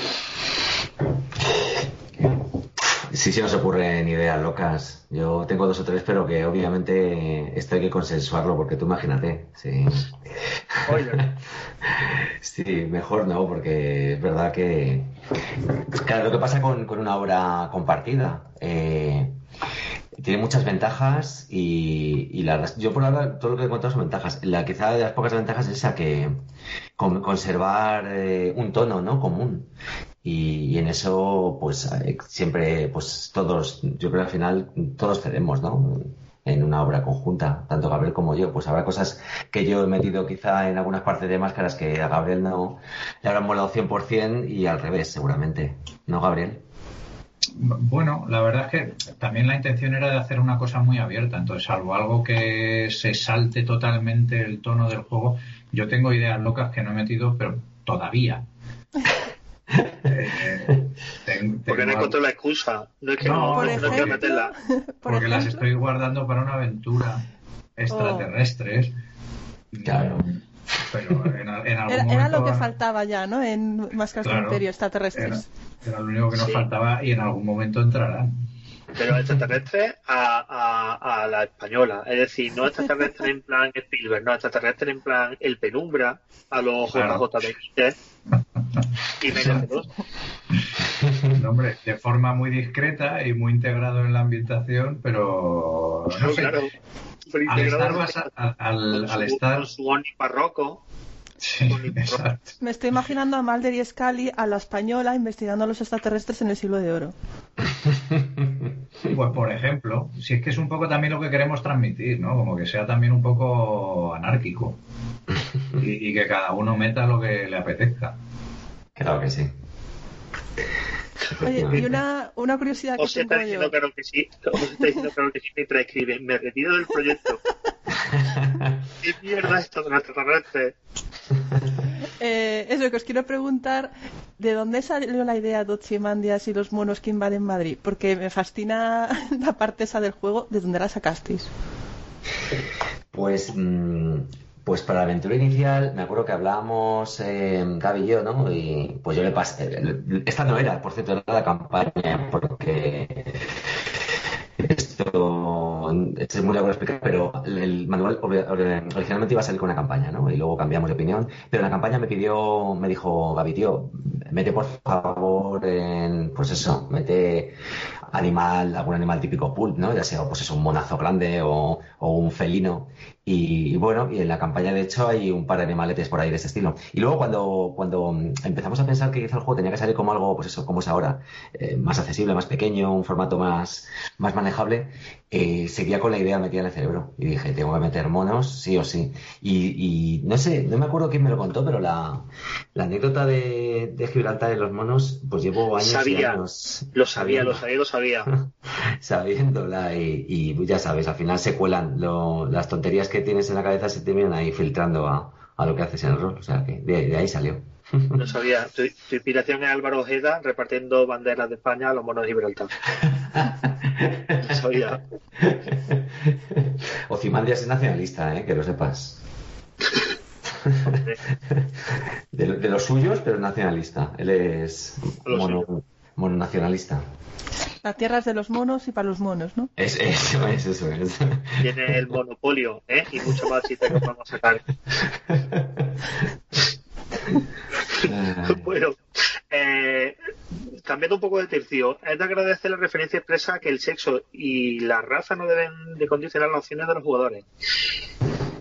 Sí, sí, nos ocurren ideas locas. Yo tengo dos o tres, pero que obviamente esto hay que consensuarlo, porque tú imagínate. Sí, Oye, sí mejor no, porque es verdad que. Claro, lo que pasa con, con una obra compartida. eh, tiene muchas ventajas y, y la, yo por ahora todo lo que he contado son ventajas. La quizá de las pocas ventajas es esa que con- conservar eh, un tono no común y, y en eso pues eh, siempre pues todos yo creo que al final todos cedemos no en una obra conjunta tanto Gabriel como yo. Pues habrá cosas que yo he metido quizá en algunas partes de máscaras que a Gabriel no. Le habrán molado 100% y al revés seguramente. ¿no Gabriel? Bueno, la verdad es que también la intención era de hacer una cosa muy abierta, entonces salvo algo que se salte totalmente el tono del juego, yo tengo ideas locas que no he metido, pero todavía. Eh, porque no encontré la excusa, no es que No, no, Por no quiero meterla. por porque las estoy guardando para una aventura extraterrestres. Claro. Pero en, al- en algún era, era momento lo que van- faltaba ya, ¿no? En Máscaras del Claro. Imperio era, extraterrestres. era lo único que nos Sí. faltaba y en algún momento entrarán. Pero extraterrestre a, a, a la española. Es decir, no extraterrestre en plan Spielberg, no extraterrestre en plan El Penumbra, a los Claro. JJ y. No, hombre, de forma muy discreta y muy integrado en la ambientación, pero no sé, Claro, súper al estar, basa- al, estar con su Oni barroco. sí, con- exacto. Me estoy imaginando a Mulder y Scully a la española investigando a los extraterrestres en el siglo de oro. Pues por ejemplo, si es que es un poco también lo que queremos transmitir, ¿no? Como que sea también un poco anárquico y, y que cada uno meta lo que le apetezca. Claro que sí Oye, y una, una curiosidad que está tengo yo. diciendo claro que sí, os está diciendo claro que sí mientras escribe, me retiro del proyecto. ¿Qué mierda es esto de extraterrestres? Eh, eso, que os quiero preguntar, ¿de dónde salió la idea de Ozymandias y los monos que invaden Madrid? Porque me fascina la parte esa del juego, ¿de dónde la sacasteis? Pues, mm, pues para la aventura inicial, me acuerdo que hablábamos eh, Gaby y yo, ¿no? Y pues yo le pasé. Esta no era, por cierto, era la campaña, porque esto es muy largo de explicar, pero el manual originalmente iba a salir con una campaña, ¿no? Y luego cambiamos de opinión. Pero la campaña me pidió, me dijo Gaby, tío, mete por favor en, pues eso, mete animal, algún animal típico pulp, ¿no? Ya sea, pues eso, un monazo grande o, o un felino. Y, bueno, y en la campaña de hecho hay un par de animaletes por ahí de ese estilo. Y luego cuando, cuando empezamos a pensar que quizá el juego tenía que salir como algo, pues eso, como es ahora, eh, más accesible, más pequeño, un formato más, más manejable, eh, seguía con la idea metida en el cerebro. Y dije, tengo que meter monos, sí o sí. Y, no sé, no me acuerdo quién me lo contó, pero la, la anécdota de, de Gibraltar y los monos, pues llevo años y Sabía. años. Lo sabía, lo sabía, lo sabía. sabiéndola y, y ya sabes, al final se cuelan lo- las tonterías que tienes en la cabeza se te vienen ahí filtrando a, a lo que haces en el rol, o sea que de, de ahí salió. No sabía. Tu, tu inspiración es Álvaro Ojeda repartiendo banderas de España a los monos de Gibraltar. No sabía. Ozymandias es nacionalista, ¿eh? que lo sepas. De, de los suyos, pero es nacionalista. Él es mono, mononacionalista. La tierra es de los monos y para los monos, ¿no? Es, eso es, eso es. Tiene el monopolio, ¿eh? Y mucho más si te lo vamos a sacar. Bueno, eh, cambiando un poco de tercio, es de agradecer la referencia expresa que el sexo y la raza no deben de condicionar las opciones de los jugadores.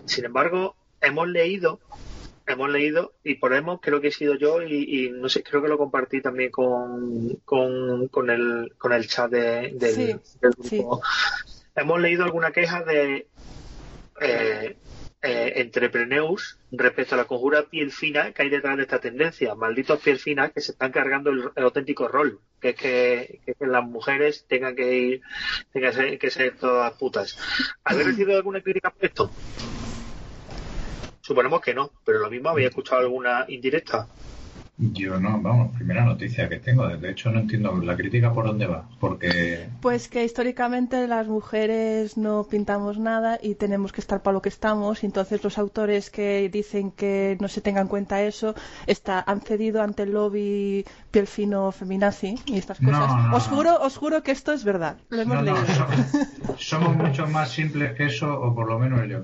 Sin embargo, hemos leído, hemos leído, y por hemos creo que he sido yo, y, y no sé, creo que lo compartí también con, con, con el, con el chat de- del, Sí, del grupo. Hemos leído alguna queja de eh, eh, entrepreneus respecto a la conjura piel fina que hay detrás de esta tendencia. Malditos piel finas que se están cargando el, el auténtico rol, que es que, que- que las mujeres tengan que ir, tengan que ser, que ser todas putas. ¿Habéis recibido alguna crítica por esto? Suponemos que no, pero lo mismo había escuchado alguna indirecta. Yo no, vamos, primera noticia que tengo. De hecho, no entiendo la crítica por dónde va. Porque Pues que históricamente las mujeres no pintamos nada y tenemos que estar para lo que estamos. Y entonces los autores que dicen que no se tenga en cuenta eso está, han cedido ante el lobby piel fino feminazi y estas cosas. no, os no. juro, os juro que esto es verdad. Lo hemos No, no, leído. somos, somos mucho más simples que eso, o por lo menos yo.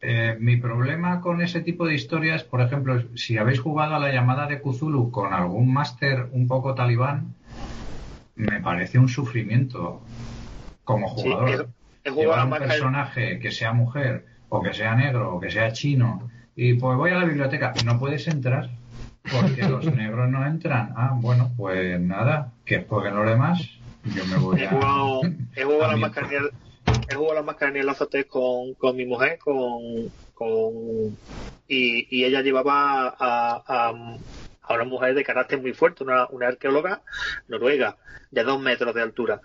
Eh, mi problema con ese tipo de historias, por ejemplo, si habéis jugado a la llamada de Cthulhu con algún máster un poco talibán, me parece un sufrimiento como Sí, jugador. jugado Llevar a un personaje que sea mujer, o que sea negro, o que sea chino, y pues voy a la biblioteca, no puedes entrar. Porque los negros no entran. Ah, bueno, pues nada, que jueguen los demás. Yo me voy He a. jugado, he jugado a la mascarilla, he jugado la mascarilla en la azotea con, con mi mujer, con, con y, ella llevaba a, a, a una mujer de carácter muy fuerte, una, una arqueóloga noruega, de dos metros de altura.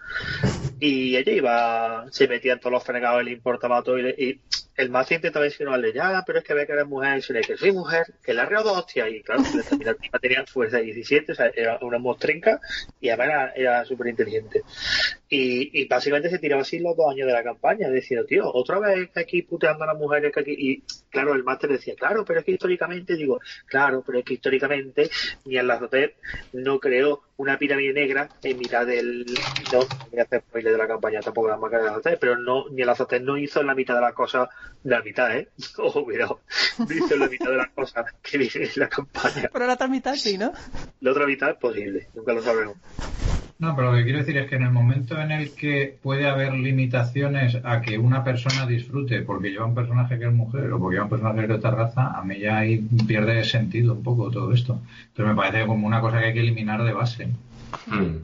Y ella iba, se metía en todos los fregados y le importaba todo. Y el más intentaba insinuarle, ya, pero es que ve que eres mujer. Y se le que soy mujer, que le reado dos hostias. Y claro, tenía fuerza de 17, o sea, era una mostrenca y además era, era súper inteligente. Y, y básicamente se tiraba así los dos años de la campaña, diciendo, tío, otra vez aquí puteando a las mujeres que aquí. Y claro, el máster decía, claro, pero es que históricamente, digo, claro, pero es que históricamente ni en la no creó una pirámide negra en mitad del. No, voy a hacer spoiler de la campaña, tampoco la marca de la pero no, ni en la Zotep no hizo la mitad de las cosas, la mitad, ¿eh? Ojo, cuidado, no hizo la mitad de las cosas que viene en la campaña. Pero la otra mitad sí, ¿no? La otra mitad es posible, nunca lo sabremos. No, pero lo que quiero decir es que en el momento en el que puede haber limitaciones a que una persona disfrute porque lleva un personaje que es mujer o porque lleva un personaje de otra raza, a mí ya ahí pierde sentido un poco todo esto. Entonces me parece como una cosa que hay que eliminar de base. Mm.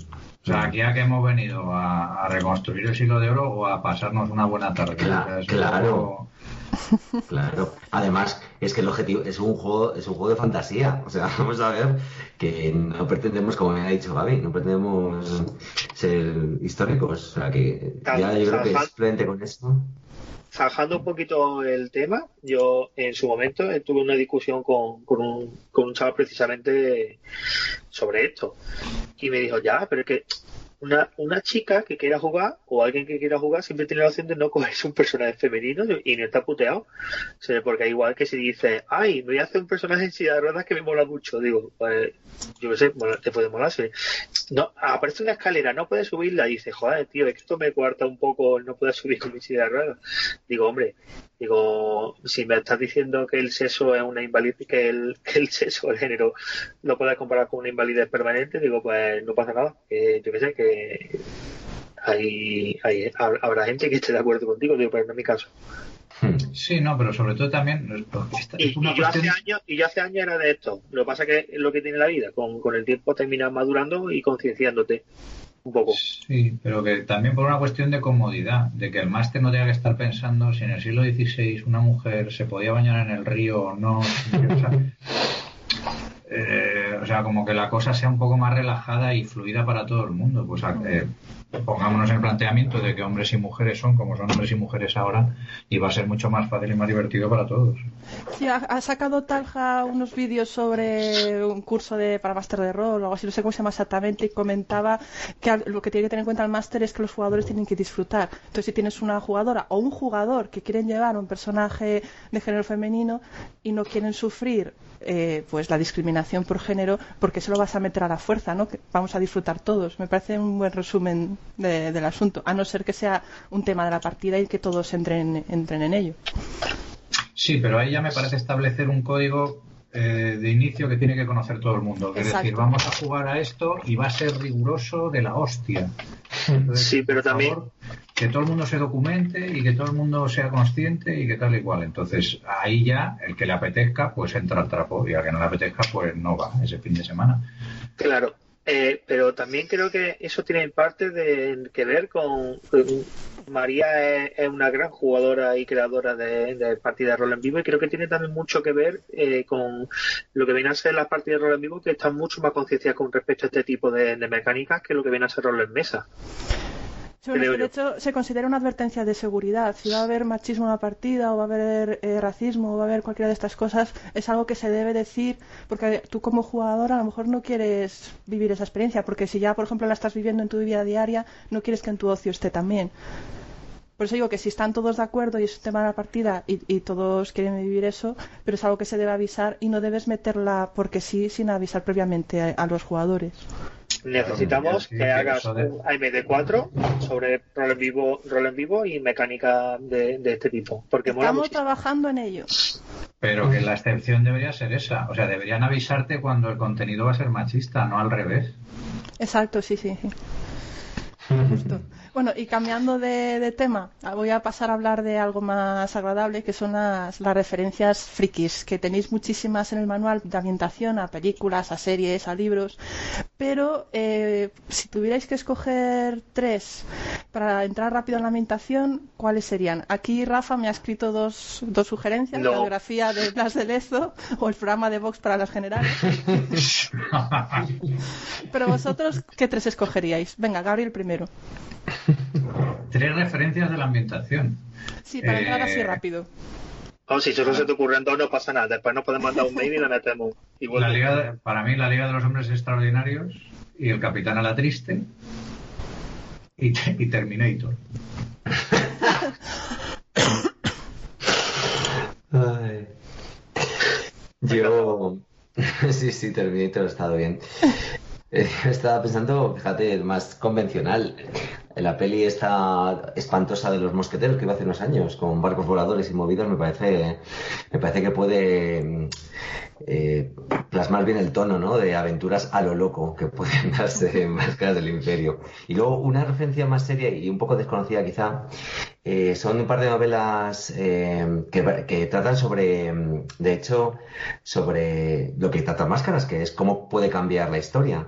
O sea, aquí a que hemos venido a, a reconstruir el siglo de oro o a pasarnos una buena tarde. O sea, claro. Claro. Además, es que el objetivo es un juego, es un juego de fantasía. O sea, vamos a ver que no pretendemos, como me ha dicho Gaby, no pretendemos ser históricos. O sea, que ya yo creo que simplemente con esto. Zanjando un poquito el tema, yo en su momento eh, tuve una discusión con, con, un, con un chaval precisamente sobre esto. Y me dijo, ya, pero es que una, una chica que quiera jugar o alguien que quiera jugar siempre tiene la opción de no cogerse un personaje femenino y no está puteado. Porque igual que si dice, ay, me voy a hacer un personaje en silla de ruedas que me mola mucho, digo, pues yo qué sé, te puede molar. sí. No, aparece una escalera, no puedes subirla y dice, joder, tío, es que esto me cuarta un poco, no puedes subir con mi silla de ruedas. Digo, hombre, digo, si me estás diciendo que el sexo es una invalidez, que el, que el sexo, el género, lo puedes comparar con una invalidez permanente, digo, pues no pasa nada. Que, yo qué sé, que hay, hay, habrá gente que esté de acuerdo contigo, digo, pero no es mi caso. Sí, no, pero sobre todo también Y, es una y yo hace años, y yo hace años era de esto. Lo que pasa que es lo que tiene la vida, con, con el tiempo terminas madurando y concienciándote Sí, pero que también por una cuestión de comodidad, de que el máster no tenga que estar pensando si en el siglo XVI una mujer se podía bañar en el río o no. O sea, eh, sea, como que la cosa sea un poco más relajada y fluida para todo el mundo. Pues eh, pongámonos en el planteamiento de que hombres y mujeres son como son hombres y mujeres ahora y va a ser mucho más fácil y más divertido para todos. Sí, ha, sacado Talja unos vídeos sobre un curso de para máster de rol o algo así, no sé cómo se llama exactamente, y comentaba que lo que tiene que tener en cuenta el máster es que los jugadores tienen que disfrutar. Entonces, si tienes una jugadora o un jugador que quieren llevar un personaje de género femenino y no quieren sufrir eh, pues la discriminación por género, porque se lo vas a meter a la fuerza, ¿no? Que vamos a disfrutar todos. Me parece un buen resumen del asunto, a no ser que sea un tema de la partida y que todos entren, entren en ello. Sí, pero ahí ya me parece establecer un código eh, de inicio que tiene que conocer todo el mundo. Es decir, vamos a jugar a esto y va a ser riguroso de la hostia. sí, pero también. que todo el mundo se documente y que todo el mundo sea consciente y que tal y cual. Entonces, ahí ya, el que le apetezca, pues entra al trapo y al que no le apetezca, pues no va ese fin de semana. Claro, eh, pero también creo que eso tiene parte de, que ver con, María es, una gran jugadora y creadora de, de, partidas de rol en vivo y creo que tiene también mucho que ver eh, con lo que viene a ser las partidas de rol en vivo que están mucho más concienciadas con respecto a este tipo de, mecánicas que lo que viene a ser rol en mesa de hecho, se considera una advertencia de seguridad. Si va a haber machismo en la partida, o va a haber eh, racismo, o va a haber cualquiera de estas cosas, es algo que se debe decir, porque tú como jugador a lo mejor no quieres vivir esa experiencia, porque si ya, por ejemplo, la estás viviendo en tu vida diaria, no quieres que en tu ocio esté también. Por eso digo que si están todos de acuerdo y es un tema de la partida y, y, todos quieren vivir eso, pero es algo que se debe avisar y no debes meterla porque sí sin avisar previamente a los jugadores. Necesitamos que hagas un AMD4 sobre rol en vivo, rol en vivo y mecánica de, este tipo. Porque Estamos trabajando en ello. Pero que la excepción debería ser esa. O sea, deberían avisarte cuando el contenido va a ser machista, no al revés. Exacto, sí, sí. Justo. Bueno, y cambiando de, tema, voy a pasar a hablar de algo más agradable, que son las, referencias frikis, que tenéis muchísimas en el manual de ambientación, a películas, a series, a libros, pero eh, si tuvierais que escoger tres para entrar rápido en la ambientación, ¿cuáles serían? Aquí Rafa me ha escrito dos, dos sugerencias, la biografía de Blas de Lezo o el programa de Vox para las generales. pero vosotros, ¿qué tres escogeríais? Venga, Gabriel primero. Tres referencias de la ambientación. Sí, para entrar así eh, rápido. Oh, si solo se te ocurren dos, no pasa nada. Después nos podemos mandar un mail y la metemos. para mí, la Liga de los Hombres Extraordinarios y el Capitán a la Triste y, Terminator. Yo. sí, sí, Terminator ha estado bien. Eh, estaba pensando, fíjate, más convencional. La peli esta espantosa de los mosqueteros que iba hace unos años con barcos voladores y movidos me parece, me parece que puede eh, plasmar bien el tono ¿no? de aventuras a lo loco que pueden darse en Máscaras del Imperio. Y luego una referencia más seria y un poco desconocida quizá, eh, son un par de novelas eh, que, que, tratan sobre, de hecho, sobre lo que trata Máscaras, que es cómo puede cambiar la historia.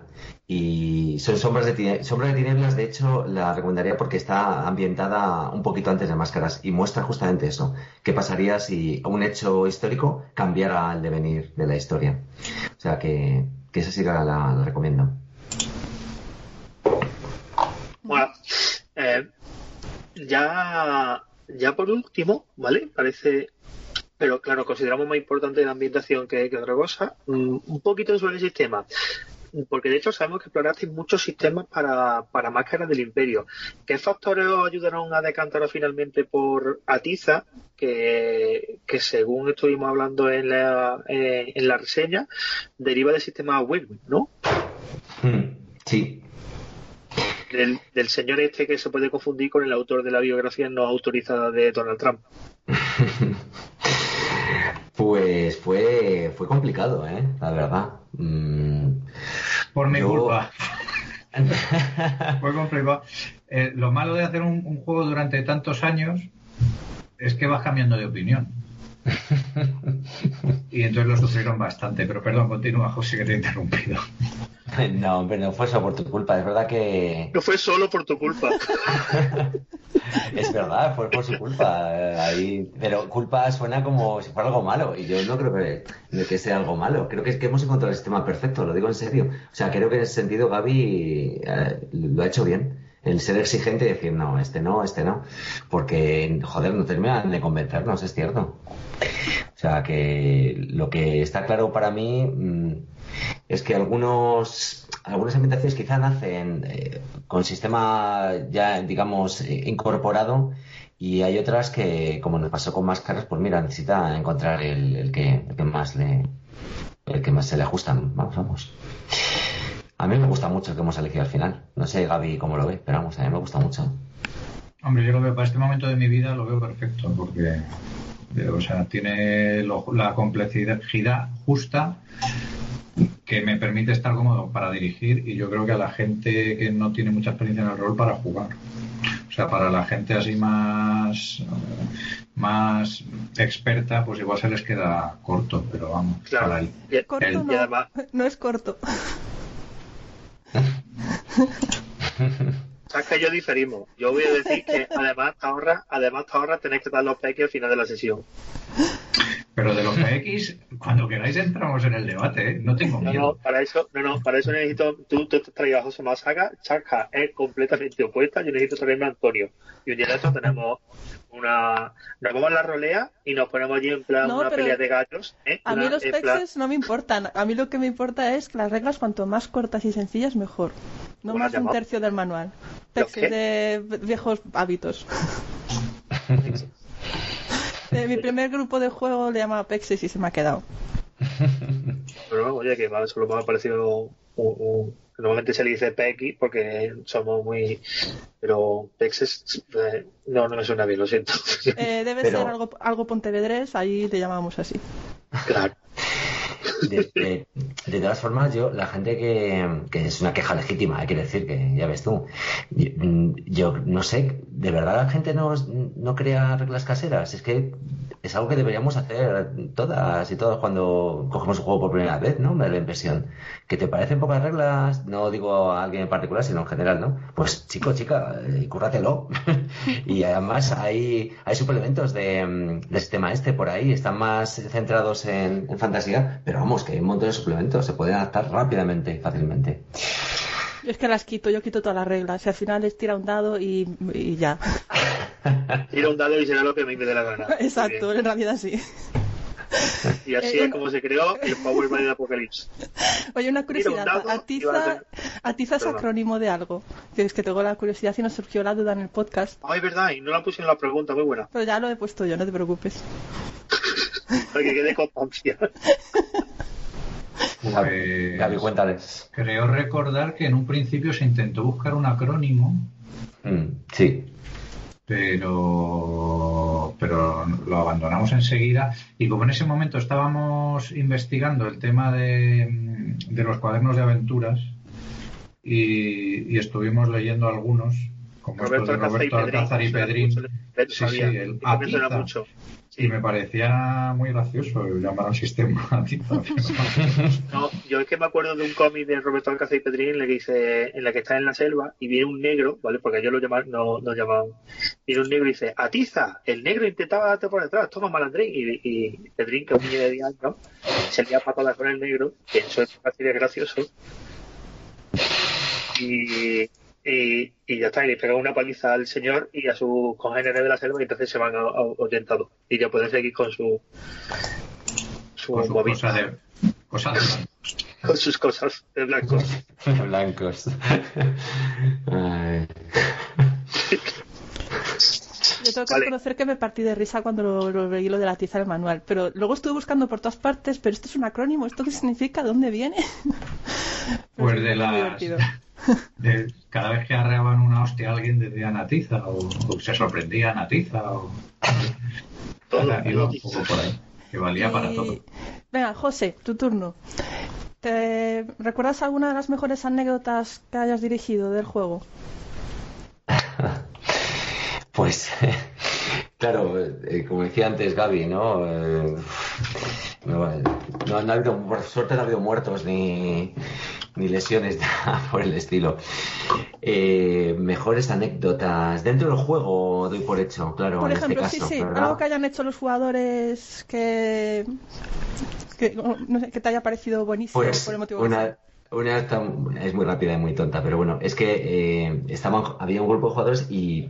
Y son sombras de, sombras de tinieblas, de hecho, la recomendaría porque está ambientada un poquito antes de Máscaras y muestra justamente eso. ¿Qué pasaría si un hecho histórico cambiara el devenir de la historia? O sea que, que esa sí la, la, recomiendo. Bueno, eh, ya, ya por último, ¿vale? Parece pero claro, consideramos más importante la ambientación que, que otra cosa. Mm, un poquito sobre el sistema porque de hecho sabemos que explorasteis muchos sistemas para, para máscaras del imperio. ¿Qué factores os ayudaron a decantaros finalmente por Atiza, que, que según estuvimos hablando en la, eh, en la reseña, deriva del sistema Win, ¿no? Hmm, sí. Del, del, señor este que se puede confundir con el autor de la biografía no autorizada de Donald Trump. pues fue, fue complicado, ¿eh? La verdad. Mm, por mi culpa. Fue complicado. Eh, lo malo de hacer un, juego durante tantos años es que vas cambiando de opinión. y entonces lo sufrieron bastante. Pero perdón, continúa, José, que te he interrumpido. No, hombre, no fue eso por tu culpa. Es verdad que. No fue solo por tu culpa. es verdad, fue por su culpa. Ahí... Pero culpa suena como si fuera algo malo. Y yo no creo que, que sea algo malo. Creo que, es que hemos encontrado el sistema perfecto, lo digo en serio. O sea, creo que en ese sentido Gaby eh, lo ha hecho bien el ser exigente y decir, no, este no, este no, porque, joder, no terminan de convencernos, es cierto. O sea, que lo que está claro para mí mm, es que algunos, algunas ambientaciones quizá nacen eh, con sistema ya, digamos, eh, incorporado y hay otras que, como nos pasó con máscaras, pues mira, necesita encontrar el, el, que, el que más le el que más se le ajustan. Vamos, vamos. A mí me gusta mucho el que hemos elegido al final. No sé, Gaby, cómo lo ve, pero vamos, a mí me gusta mucho. Hombre, yo lo veo, para este momento de mi vida lo veo perfecto, porque, o sea, tiene la complejidad justa que me permite estar cómodo para dirigir y yo creo que a la gente que no tiene mucha experiencia en el rol para jugar. O sea, para la gente así más más experta, pues igual se les queda corto, pero vamos. Claro. corto no, no es corto. Sabes que yo diferimos. Yo voy a decir que además te ahorras, además te ahorras tener que dar los PX al final de la sesión. Pero de los PX, cuando queráis entramos en el debate, ¿eh? no tengo miedo. No, para eso, no, no, para eso necesito, tú, tú te traías a José Masaga, Chaca es completamente opuesta, yo necesito traerme a Antonio. Y un día de esto tenemos una, nos vamos a la rolea y nos ponemos allí en plan una pelea de gallos. ¿eh? A mí los PEXes no me importan, a mí lo que me importa es que las reglas cuanto más cortas y sencillas mejor. No más un tercio del manual. Pexes de viejos hábitos. Eh, mi primer grupo de juego le llamaba Pexes y se me ha quedado. Pero oye, que vale, solo me ha parecido un, Normalmente se le dice PX porque somos muy. Pero Pexes eh, no, no me suena bien, lo siento. Eh, debe ser algo, algo pontevedrés, ahí le llamamos así. Claro. De, todas formas, yo, la gente que, que es una queja legítima, hay que decir que ya ves tú, yo, no sé, ¿de verdad la gente no, no crea reglas caseras? Es que es algo que deberíamos hacer todas y todos cuando cogemos un juego por primera vez, ¿no? Me da la impresión. ¿Que te parecen pocas reglas? No digo a alguien en particular, sino en general, ¿no? Pues chico, chica, eh, cúrratelo. y además hay, hay suplementos de, de, sistema este por ahí, están más centrados en, en fantasía, pero vamos, que hay un montón de suplementos, se pueden adaptar rápidamente y fácilmente. Es que las quito, yo quito todas las reglas. Y al final es tira un dado y, y ya. tira un dado y será lo que me dé la gana. Exacto, en realidad sí. Y así eh, es como se creó el Power de Apocalypse. Oye, una curiosidad. Atiza, Atiza es acrónimo de algo. Es que tengo la curiosidad y nos surgió la duda en el podcast. Ay, verdad, y no la puse en la pregunta, muy buena. Pero ya lo he puesto yo, no te preocupes. Para que quede constancia. Gaby, cuéntales. Creo recordar que en un principio se intentó buscar un acrónimo. Mm, sí. Pero, pero lo abandonamos enseguida. Y como en ese momento estábamos investigando el tema de, de los cuadernos de aventuras y, estuvimos leyendo algunos, como Roberto, Roberto Alcázar y Pedrín. Sí, sí, el Atiza. Y me parecía muy gracioso llamar al sistema No, yo es que me acuerdo de un cómic de Roberto Alcázar y Pedrín en la que dice, en la que está en la selva y viene un negro, ¿vale? Porque ellos lo llaman, no, no llamaban. Viene un negro y dice, atiza, el negro intentaba darte por detrás, toma malandrín. Y, y Pedrín, que es un niño de 10 años, se lía patadas con el negro, que eso es fácil y gracioso. Y, y, y, ya está, y le pega una paliza al señor y a sus congéneres de la selva y entonces se van orientados y ya pueden seguir con su su, con cosa de, con sus cosas de blancos. Blancos Yo tengo que reconocer que me partí de risa cuando lo, lo leí lo de la tiza del manual, pero luego estuve buscando por todas partes, pero esto es un acrónimo, ¿esto qué significa? ¿Dónde viene? pues de las cada vez que arreaban una hostia a alguien decían Natiza o, se sorprendía Natiza o todo, un poco por ahí, que valía para todo. Venga, José, tu turno. ¿Te recuerdas alguna de las mejores anécdotas que hayas dirigido del juego? Pues Claro, eh, como decía antes Gaby, ¿no? Eh, no, no, ha habido, por suerte no ha habido muertos ni, ni lesiones por el estilo. Eh, mejores anécdotas. Dentro del juego doy por hecho, claro, Por en ejemplo, este caso. sí, sí, ¿verdad? algo que hayan hecho los jugadores que, que, no sé, que te haya parecido buenísimo Pues por el motivo que sea. Una está- es muy rápida y muy tonta, pero bueno, es que eh, estaban, había un grupo de jugadores y,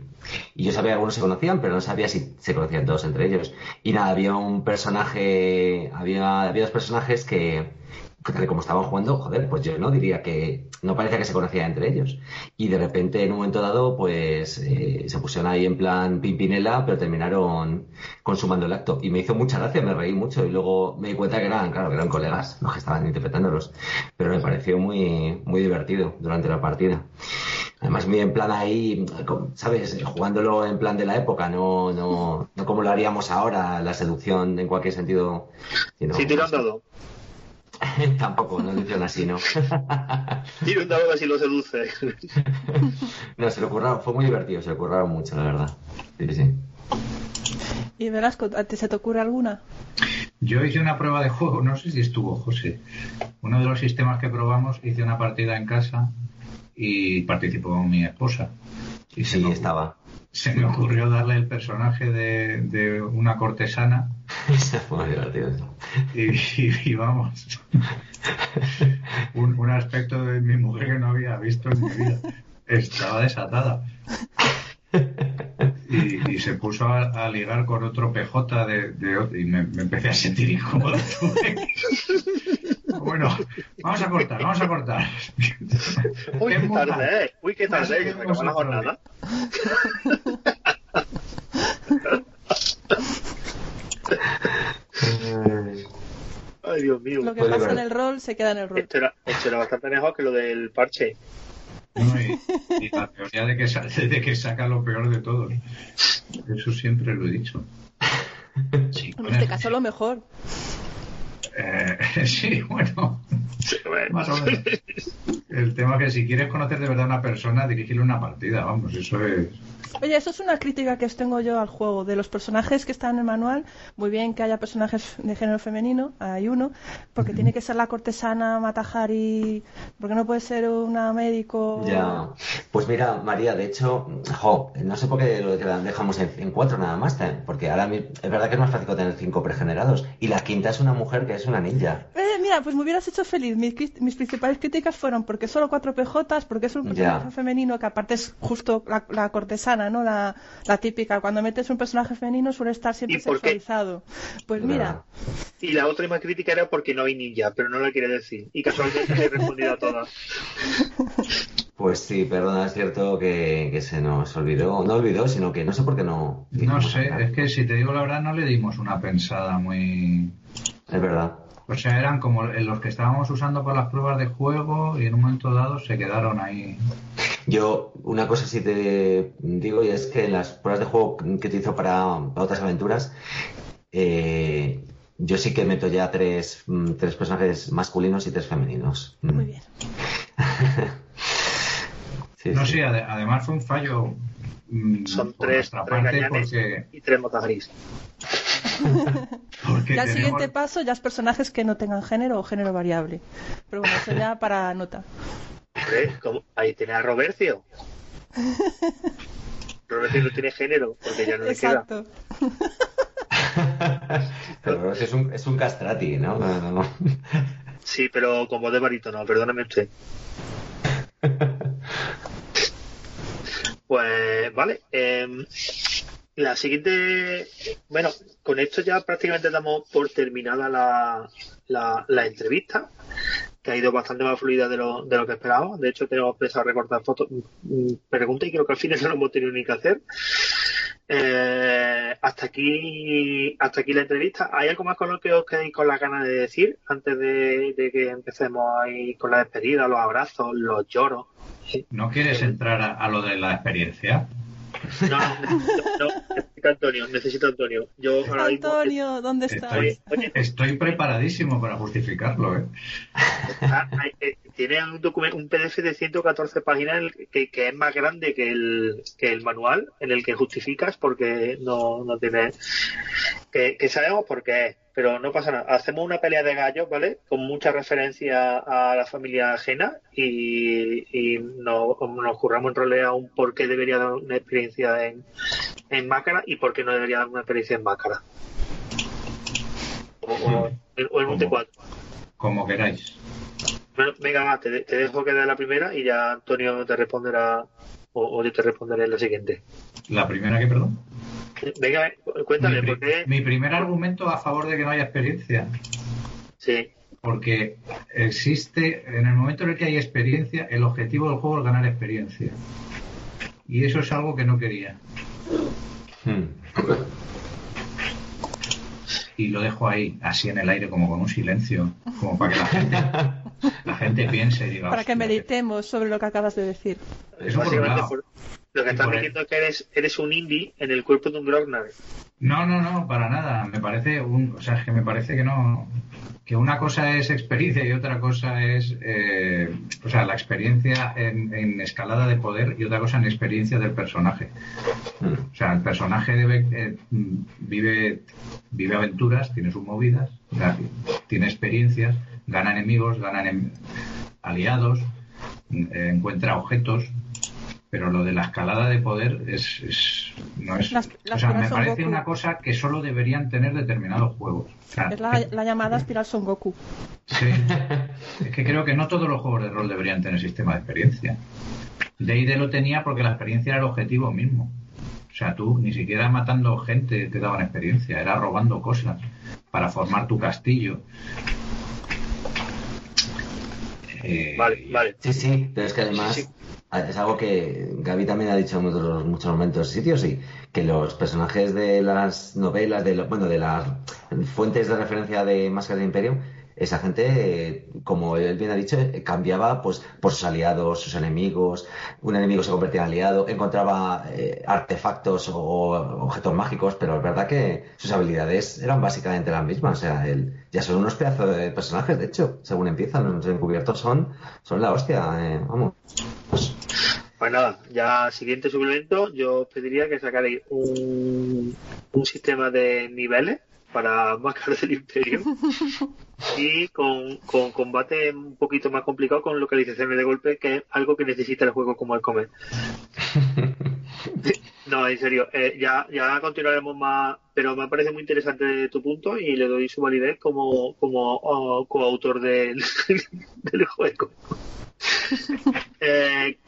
yo sabía que algunos se conocían, pero no sabía si se conocían todos entre ellos. Y nada, había un personaje, había, había dos personajes que, que como estaban jugando, joder, pues yo no diría que no parecía que se conocían entre ellos. Y de repente, en un momento dado, pues eh, se pusieron ahí en plan pimpinela, pero terminaron consumando el acto. Y me hizo mucha gracia, me reí mucho y luego me di cuenta que eran, claro, que eran colegas los que estaban interpretándolos. Pero me pareció muy, muy divertido durante la partida. Además, muy en plan ahí, ¿sabes? Jugándolo en plan de la época, no, no, no como lo haríamos ahora, la seducción en cualquier sentido. Sino, Si tira un dado. Tampoco, no hicieron así, ¿no? Tira un dado a ver si lo seduce. no, se lo curraron, fue muy divertido, se lo curraron mucho, la verdad. Sí, sí. Y Velasco, ¿a ti se te ocurre alguna? Yo hice una prueba de juego, no sé si estuvo José. Uno de los sistemas que probamos, hice una partida en casa y participó mi esposa. Y se Sí, me, estaba. se me ocurrió darle el personaje de, de una cortesana fue muy divertido. y, y- y vamos, un, un aspecto de mi mujer que no había visto en mi vida. Estaba desatada. Y, y se puso a, a ligar con otro PJ de, y me, me empecé a sentir incómodo. bueno, vamos a cortar, vamos a cortar. Uy, qué tarde, eh. Uy, qué tarde, qué que se acabó la jornada. Ay, Dios mío. Lo que pasa ver. en el rol se queda en el rol. Esto era, esto era bastante mejor que lo del parche. No, y, y la teoría de que, sa- de que saca lo peor de todos. Eso siempre lo he dicho. Sí, En este caso lo mejor. Eh, sí, bueno, Sí, bueno. más o menos. El tema es que si quieres conocer de verdad a una persona, dirigirle una partida, vamos, eso es... Oye, eso es una crítica que os tengo yo al juego. De los personajes que están en el manual, muy bien que haya personajes de género femenino, hay uno, porque tiene que ser la cortesana Matajari, porque no puede ser una médico. Ya. Pues mira, María, de hecho, jo, no sé por qué lo dejamos en, en cuatro nada más, porque ahora mi- es verdad que es más fácil tener cinco pregenerados. Y la quinta es una mujer que es una ninja. Eh, mira, pues me hubieras hecho feliz. Mis, mis principales críticas fueron porque solo cuatro PJs, porque es un personaje Ya. femenino que aparte es justo la, la cortesana, ¿no? La, la típica. Cuando metes un personaje femenino suele estar siempre sexualizado. Pues mira, Y la otra más crítica era porque no hay ninja, pero no la quiere decir. Y casualmente he respondido a todas. Pues sí, perdona, es cierto que, que se nos olvidó, no olvidó, sino que no sé por qué no. No sé, es que si te digo la verdad no le dimos una pensada muy... Es verdad. O sea, eran como los que estábamos usando para las pruebas de juego y en un momento dado se quedaron ahí. Yo, una cosa sí te digo, y es que en las pruebas de juego que utilizo para, para otras aventuras, eh, yo sí que meto ya tres, mm, tres personajes masculinos y tres femeninos. Mm. muy bien. Sí, No, sí. sí, ade- además fue un fallo mm, Son tres, tres parte porque, y tres motas gris. porque Ya el tenemos- siguiente paso ya es personajes que no tengan género o género variable. Pero bueno, eso ya para nota. ¿cómo? Ahí tiene a Robercio. Robercio no tiene género, porque ya no le queda. Exacto. Pero es un, es un castrati, ¿no? No, no, no. Sí, pero como de barítono, perdóname usted. Pues vale. em, la siguiente. Bueno, con esto ya prácticamente damos por terminada la, la, la entrevista, que ha ido bastante más fluida de lo, de lo que esperábamos. De hecho, tenemos pensado recortar fotos, mm, preguntas y creo que al final no lo hemos tenido ni que hacer. Eh, hasta aquí hasta aquí la entrevista. ¿Hay algo más con lo que os quedéis con las ganas de decir antes de, de que empecemos ahí con la despedida, los abrazos, los lloros? ¿No quieres entrar a, a lo de la experiencia? No, no, no, necesito Antonio, necesito a Antonio. Yo ahora mismo Antonio, ¿dónde estás? Estoy, Oye, estoy preparadísimo para justificarlo, ¿eh? hay- eh, tiene un, documento, un PDF de 114 páginas que, que, es más grande que el, que el manual en el que justificas porque no, no tiene... Que, que sabemos por qué es, pero no pasa nada. Hacemos una pelea de gallos, ¿vale? Con mucha referencia a la familia ajena y, y nos, nos curramos en rolea un por qué debería dar una experiencia en, en Mácara y por qué no debería dar una experiencia en Mácara. O, o, o en un T4. Como queráis. Bueno, venga, va, te, te, dejo que dé la primera y ya Antonio te responderá o, o yo te responderé en la siguiente. ¿La primera que, perdón? Venga, cuéntame, mi, ¿por qué? Mi primer argumento a favor de que no haya experiencia. Sí. Porque existe, en el momento en el que hay experiencia, el objetivo del juego es ganar experiencia. Y eso es algo que no quería. Hmm. Y lo dejo ahí, así en el aire, como con un silencio, como para que la gente, la gente piense y diga. Para que "Hostia, meditemos sobre lo que acabas de decir. Eso por un Básicamente, lado. por- lo que estás diciendo es que eres, eres un indie en el cuerpo de un Grognar. No, no, no, para nada. Me parece un, o sea, es que me parece que no, que una cosa es experiencia y otra cosa es, eh, o sea, la experiencia en, en escalada de poder y otra cosa en experiencia del personaje. Hmm. O sea, el personaje debe, eh, vive, vive aventuras, tiene sus movidas, tiene experiencias, gana enemigos, gana enem- aliados, eh, encuentra objetos, pero lo de la escalada de poder es, es- no es, Las- las o sea, me parece Goku. una cosa que solo deberían tener determinados juegos. O sea, Es la, que- la llamada espiral Son Goku. Sí. Es que creo que no todos los juegos de rol deberían tener sistema de experiencia. D&D lo tenía porque la experiencia era el objetivo mismo. O sea, tú ni siquiera matando gente te daban experiencia, era robando cosas para formar tu castillo. Eh, Vale, vale. Sí, sí, pero es que además Sí, sí. Es algo que Gaby también ha dicho en muchos momentos sitios y que los personajes de las novelas, de bueno, de las fuentes de referencia de Máscara del Imperio, esa gente, eh, como él bien ha dicho, eh, cambiaba pues por sus aliados, sus enemigos, un enemigo se convertía en aliado, encontraba eh, artefactos o, objetos mágicos, pero es verdad que sus habilidades eran básicamente las mismas, o sea, él, ya son unos pedazos de personajes, de hecho, según empiezan, los encubiertos son, son la hostia, vamos. Pues nada, ya siguiente suplemento, yo os pediría que sacarais un, un sistema de niveles para Máscara del Imperio y con, con combate un poquito más complicado con localizaciones de golpe, que es algo que necesita el juego como el comer. No, en serio, eh, ya, ya continuaremos más, pero me parece muy interesante tu punto y le doy su validez como, como oh, coautor del, del juego. Eh,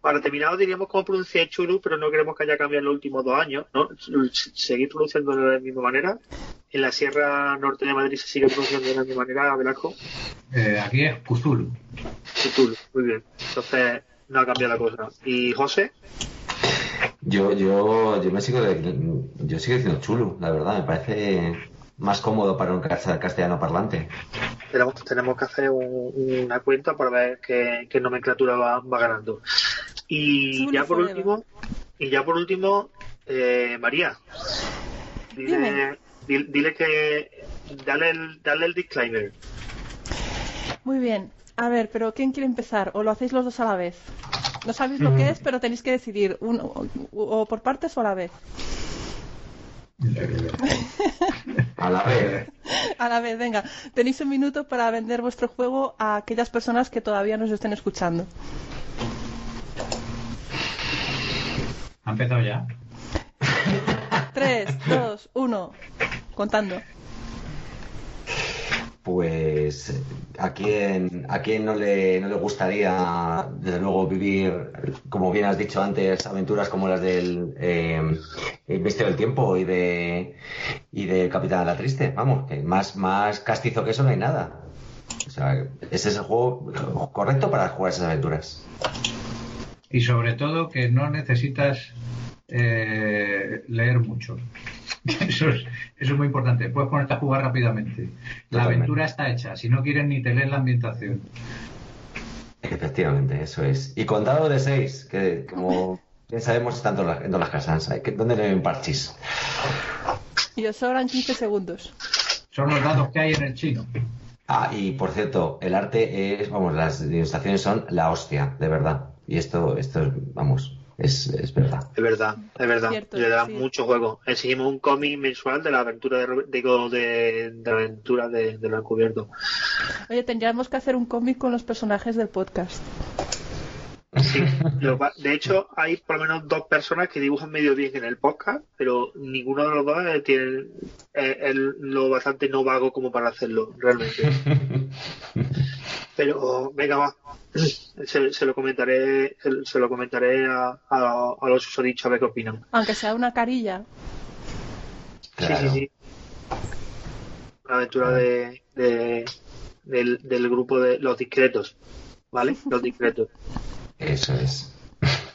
para terminar, os diríamos cómo pronunciar Churu, pero no queremos que haya cambiado en los últimos dos años, ¿no? Seguir pronunciándolo de la misma manera. En la Sierra Norte de Madrid se sigue pronunciando de la misma manera, Velasco. eh, aquí es Cthulhu. Cthulhu, muy bien. Entonces, no ha cambiado la cosa. ¿Y José? Yo, yo, yo me sigo, de- yo sigo diciendo chulo, la verdad, me parece más cómodo para un cas- castellano parlante. Tenemos, tenemos que hacer un- una cuenta para ver qué, qué nomenclatura va, va ganando. Y ya por último, y ya por último, eh, María, dile, Dime. dile, dile que dale el, dale el disclaimer. Muy bien. A ver, pero ¿quién quiere empezar? ¿O lo hacéis los dos a la vez? No sabéis lo que es, pero tenéis que decidir uno, o, o por partes o a la vez. A la vez. A la vez, venga. Tenéis un minuto para vender vuestro juego a aquellas personas que todavía nos estén escuchando. ¿Ha empezado ya? Tres, dos, uno. Contando. Pues a quién, a quién no le, no le gustaría, desde luego, vivir, como bien has dicho antes, aventuras como las del eh, del Tiempo y de y del Capitán de la Triste. Vamos, que más, más castizo que eso no hay nada. O sea, ese es el juego correcto para jugar esas aventuras. Y sobre todo que no necesitas eh, leer mucho. Eso es, eso es muy importante. Puedes ponerte a jugar rápidamente. La aventura está hecha. Si no quieres ni te lees la ambientación. Efectivamente, eso es. Y con dado de 6, que como bien sabemos están en todas las, casas. ¿Dónde le ven parchis? Y os sobran 15 segundos. Son los dados que hay en el chino. Ah, y por cierto, el arte es, vamos, las ilustraciones son la hostia, de verdad. Y esto, esto es, vamos, es, es verdad. Es verdad, es verdad. Cierto, Le da sí. mucho juego. Exigimos un cómic mensual de la aventura de, digo, de, de la aventura de, de lo encubierto. Oye, tendríamos que hacer un cómic con los personajes del podcast. Sí, de hecho, hay por lo menos dos personas que dibujan medio bien en el podcast, pero ninguno de los dos eh, tiene eh, el- lo bastante no vago como para hacerlo, realmente. Pero, venga, va. Se, se lo comentaré, se, se lo comentaré a, a, a los susodichos a ver qué opinan. Aunque sea una carilla. Claro. Sí, sí, sí. La aventura de, de- del, del grupo de los discretos, ¿vale? Los discretos. Eso es.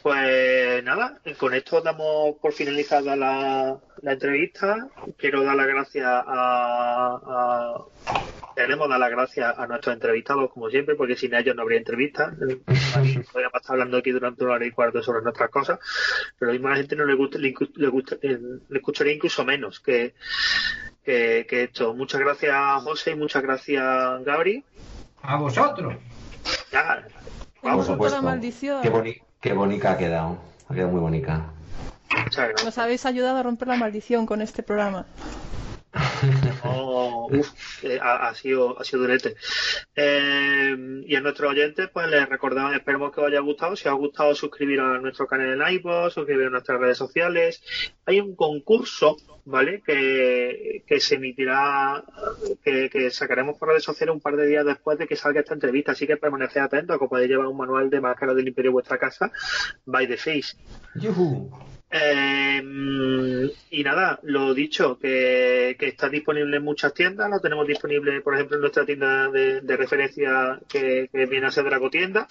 Pues nada, con esto damos por finalizada la, la entrevista. Quiero dar las gracias a, a- Queremos dar las gracias a nuestros entrevistados, como siempre, porque sin ellos no habría entrevista. Podríamos estar hablando aquí durante una hora y cuarto sobre nuestras cosas, pero a la gente no le, gusta, le, gusta- eh, le escucharía incluso menos que, que, que esto. Muchas gracias, José, y muchas gracias, Gabri. A vosotros. Ya, Por roto supuesto. la maldición. Qué, boni qué bonita ha quedado. Ha quedado muy bonita. muchas gracias. Nos habéis ayudado a romper la maldición con este programa. Oh, uf, eh, ha, sido, ha sido durete. Eh, y a nuestros oyentes, pues les recordamos, esperemos que os haya gustado. Si os ha gustado, suscribir a nuestro canal en iVoox, suscribir a nuestras redes sociales. Hay un concurso, ¿vale? Que, que se emitirá, que, sacaremos por redes sociales un par de días después de que salga esta entrevista. Así que permaneced atentos, que podéis llevar un manual de máscara del Imperio a vuestra casa, by the face. ¡Yujú! Eh, y nada, lo dicho, que, que está disponible en muchas tiendas, lo tenemos disponible, por ejemplo, en nuestra tienda de, de referencia que, que viene a ser Dragotienda.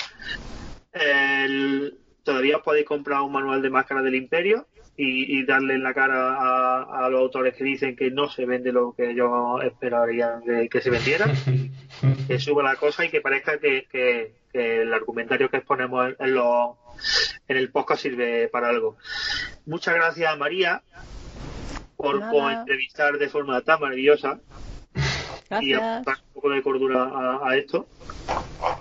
El- todavía os podéis comprar un manual de máscara del Imperio y, y darle en la cara a, a los autores que dicen que no se vende lo que ellos esperarían que, que se vendiera, que suba la cosa y que parezca que, que- que el argumentario que exponemos en, en los en el podcast sirve para algo. Muchas gracias, María, por, entrevistar de forma tan maravillosa y aportar un poco de cordura a, a esto.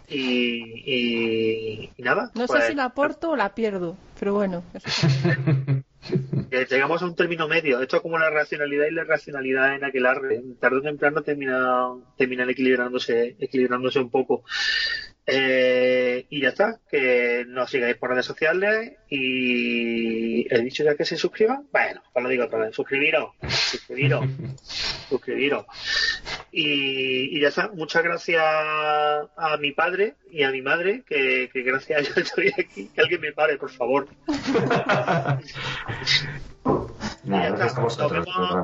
Y, y- y nada. No sé pues, si la aporto o la pierdo, pero bueno. eso llegamos a un término medio. Esto es como la racionalidad y la irracionalidad en aquel arre. Tarde o temprano termina, terminan equilibrándose, equilibrándose un poco. Eh, y ya está. Que nos sigáis por redes sociales y he dicho ya que se suscriban. Bueno, pues lo digo otra vez. Suscribiros, suscribiros, suscribiros. Y, y ya está. Muchas gracias a mi padre y a mi madre, que, que gracias a ellos estoy aquí. Que alguien me pare, por favor. Nos, vemos,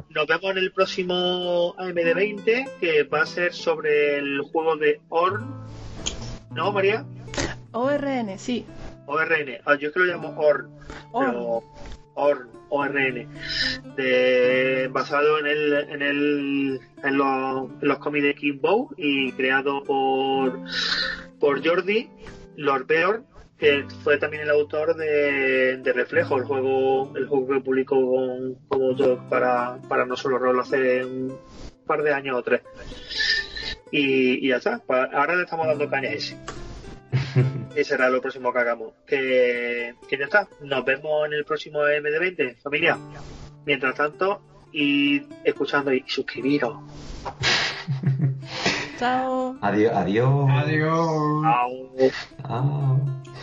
nos vemos en el próximo AMD20 que va a ser sobre el juego de Orn. ¿No, María? ORN, sí. ORN. Ah, yo es que lo llamo Orn. Pero Orn, ORN. De, basado en el, en el, en los, en los cómics de King Bow y creado por, por Jordi Lord Beorn, que fue también el autor de, de Reflejo, el juego, el juego que publicó con, como autor para, para no solo rol hace un par de años o tres. Y, y ya está. Ahora le estamos dando caña a ese. Y será lo próximo que hagamos. Que, que ya está. Nos vemos en el próximo MD20, familia. Mientras tanto, y escuchando y suscribiros. Chao. Adiós. Adiós. Adiós. Chao. Chao.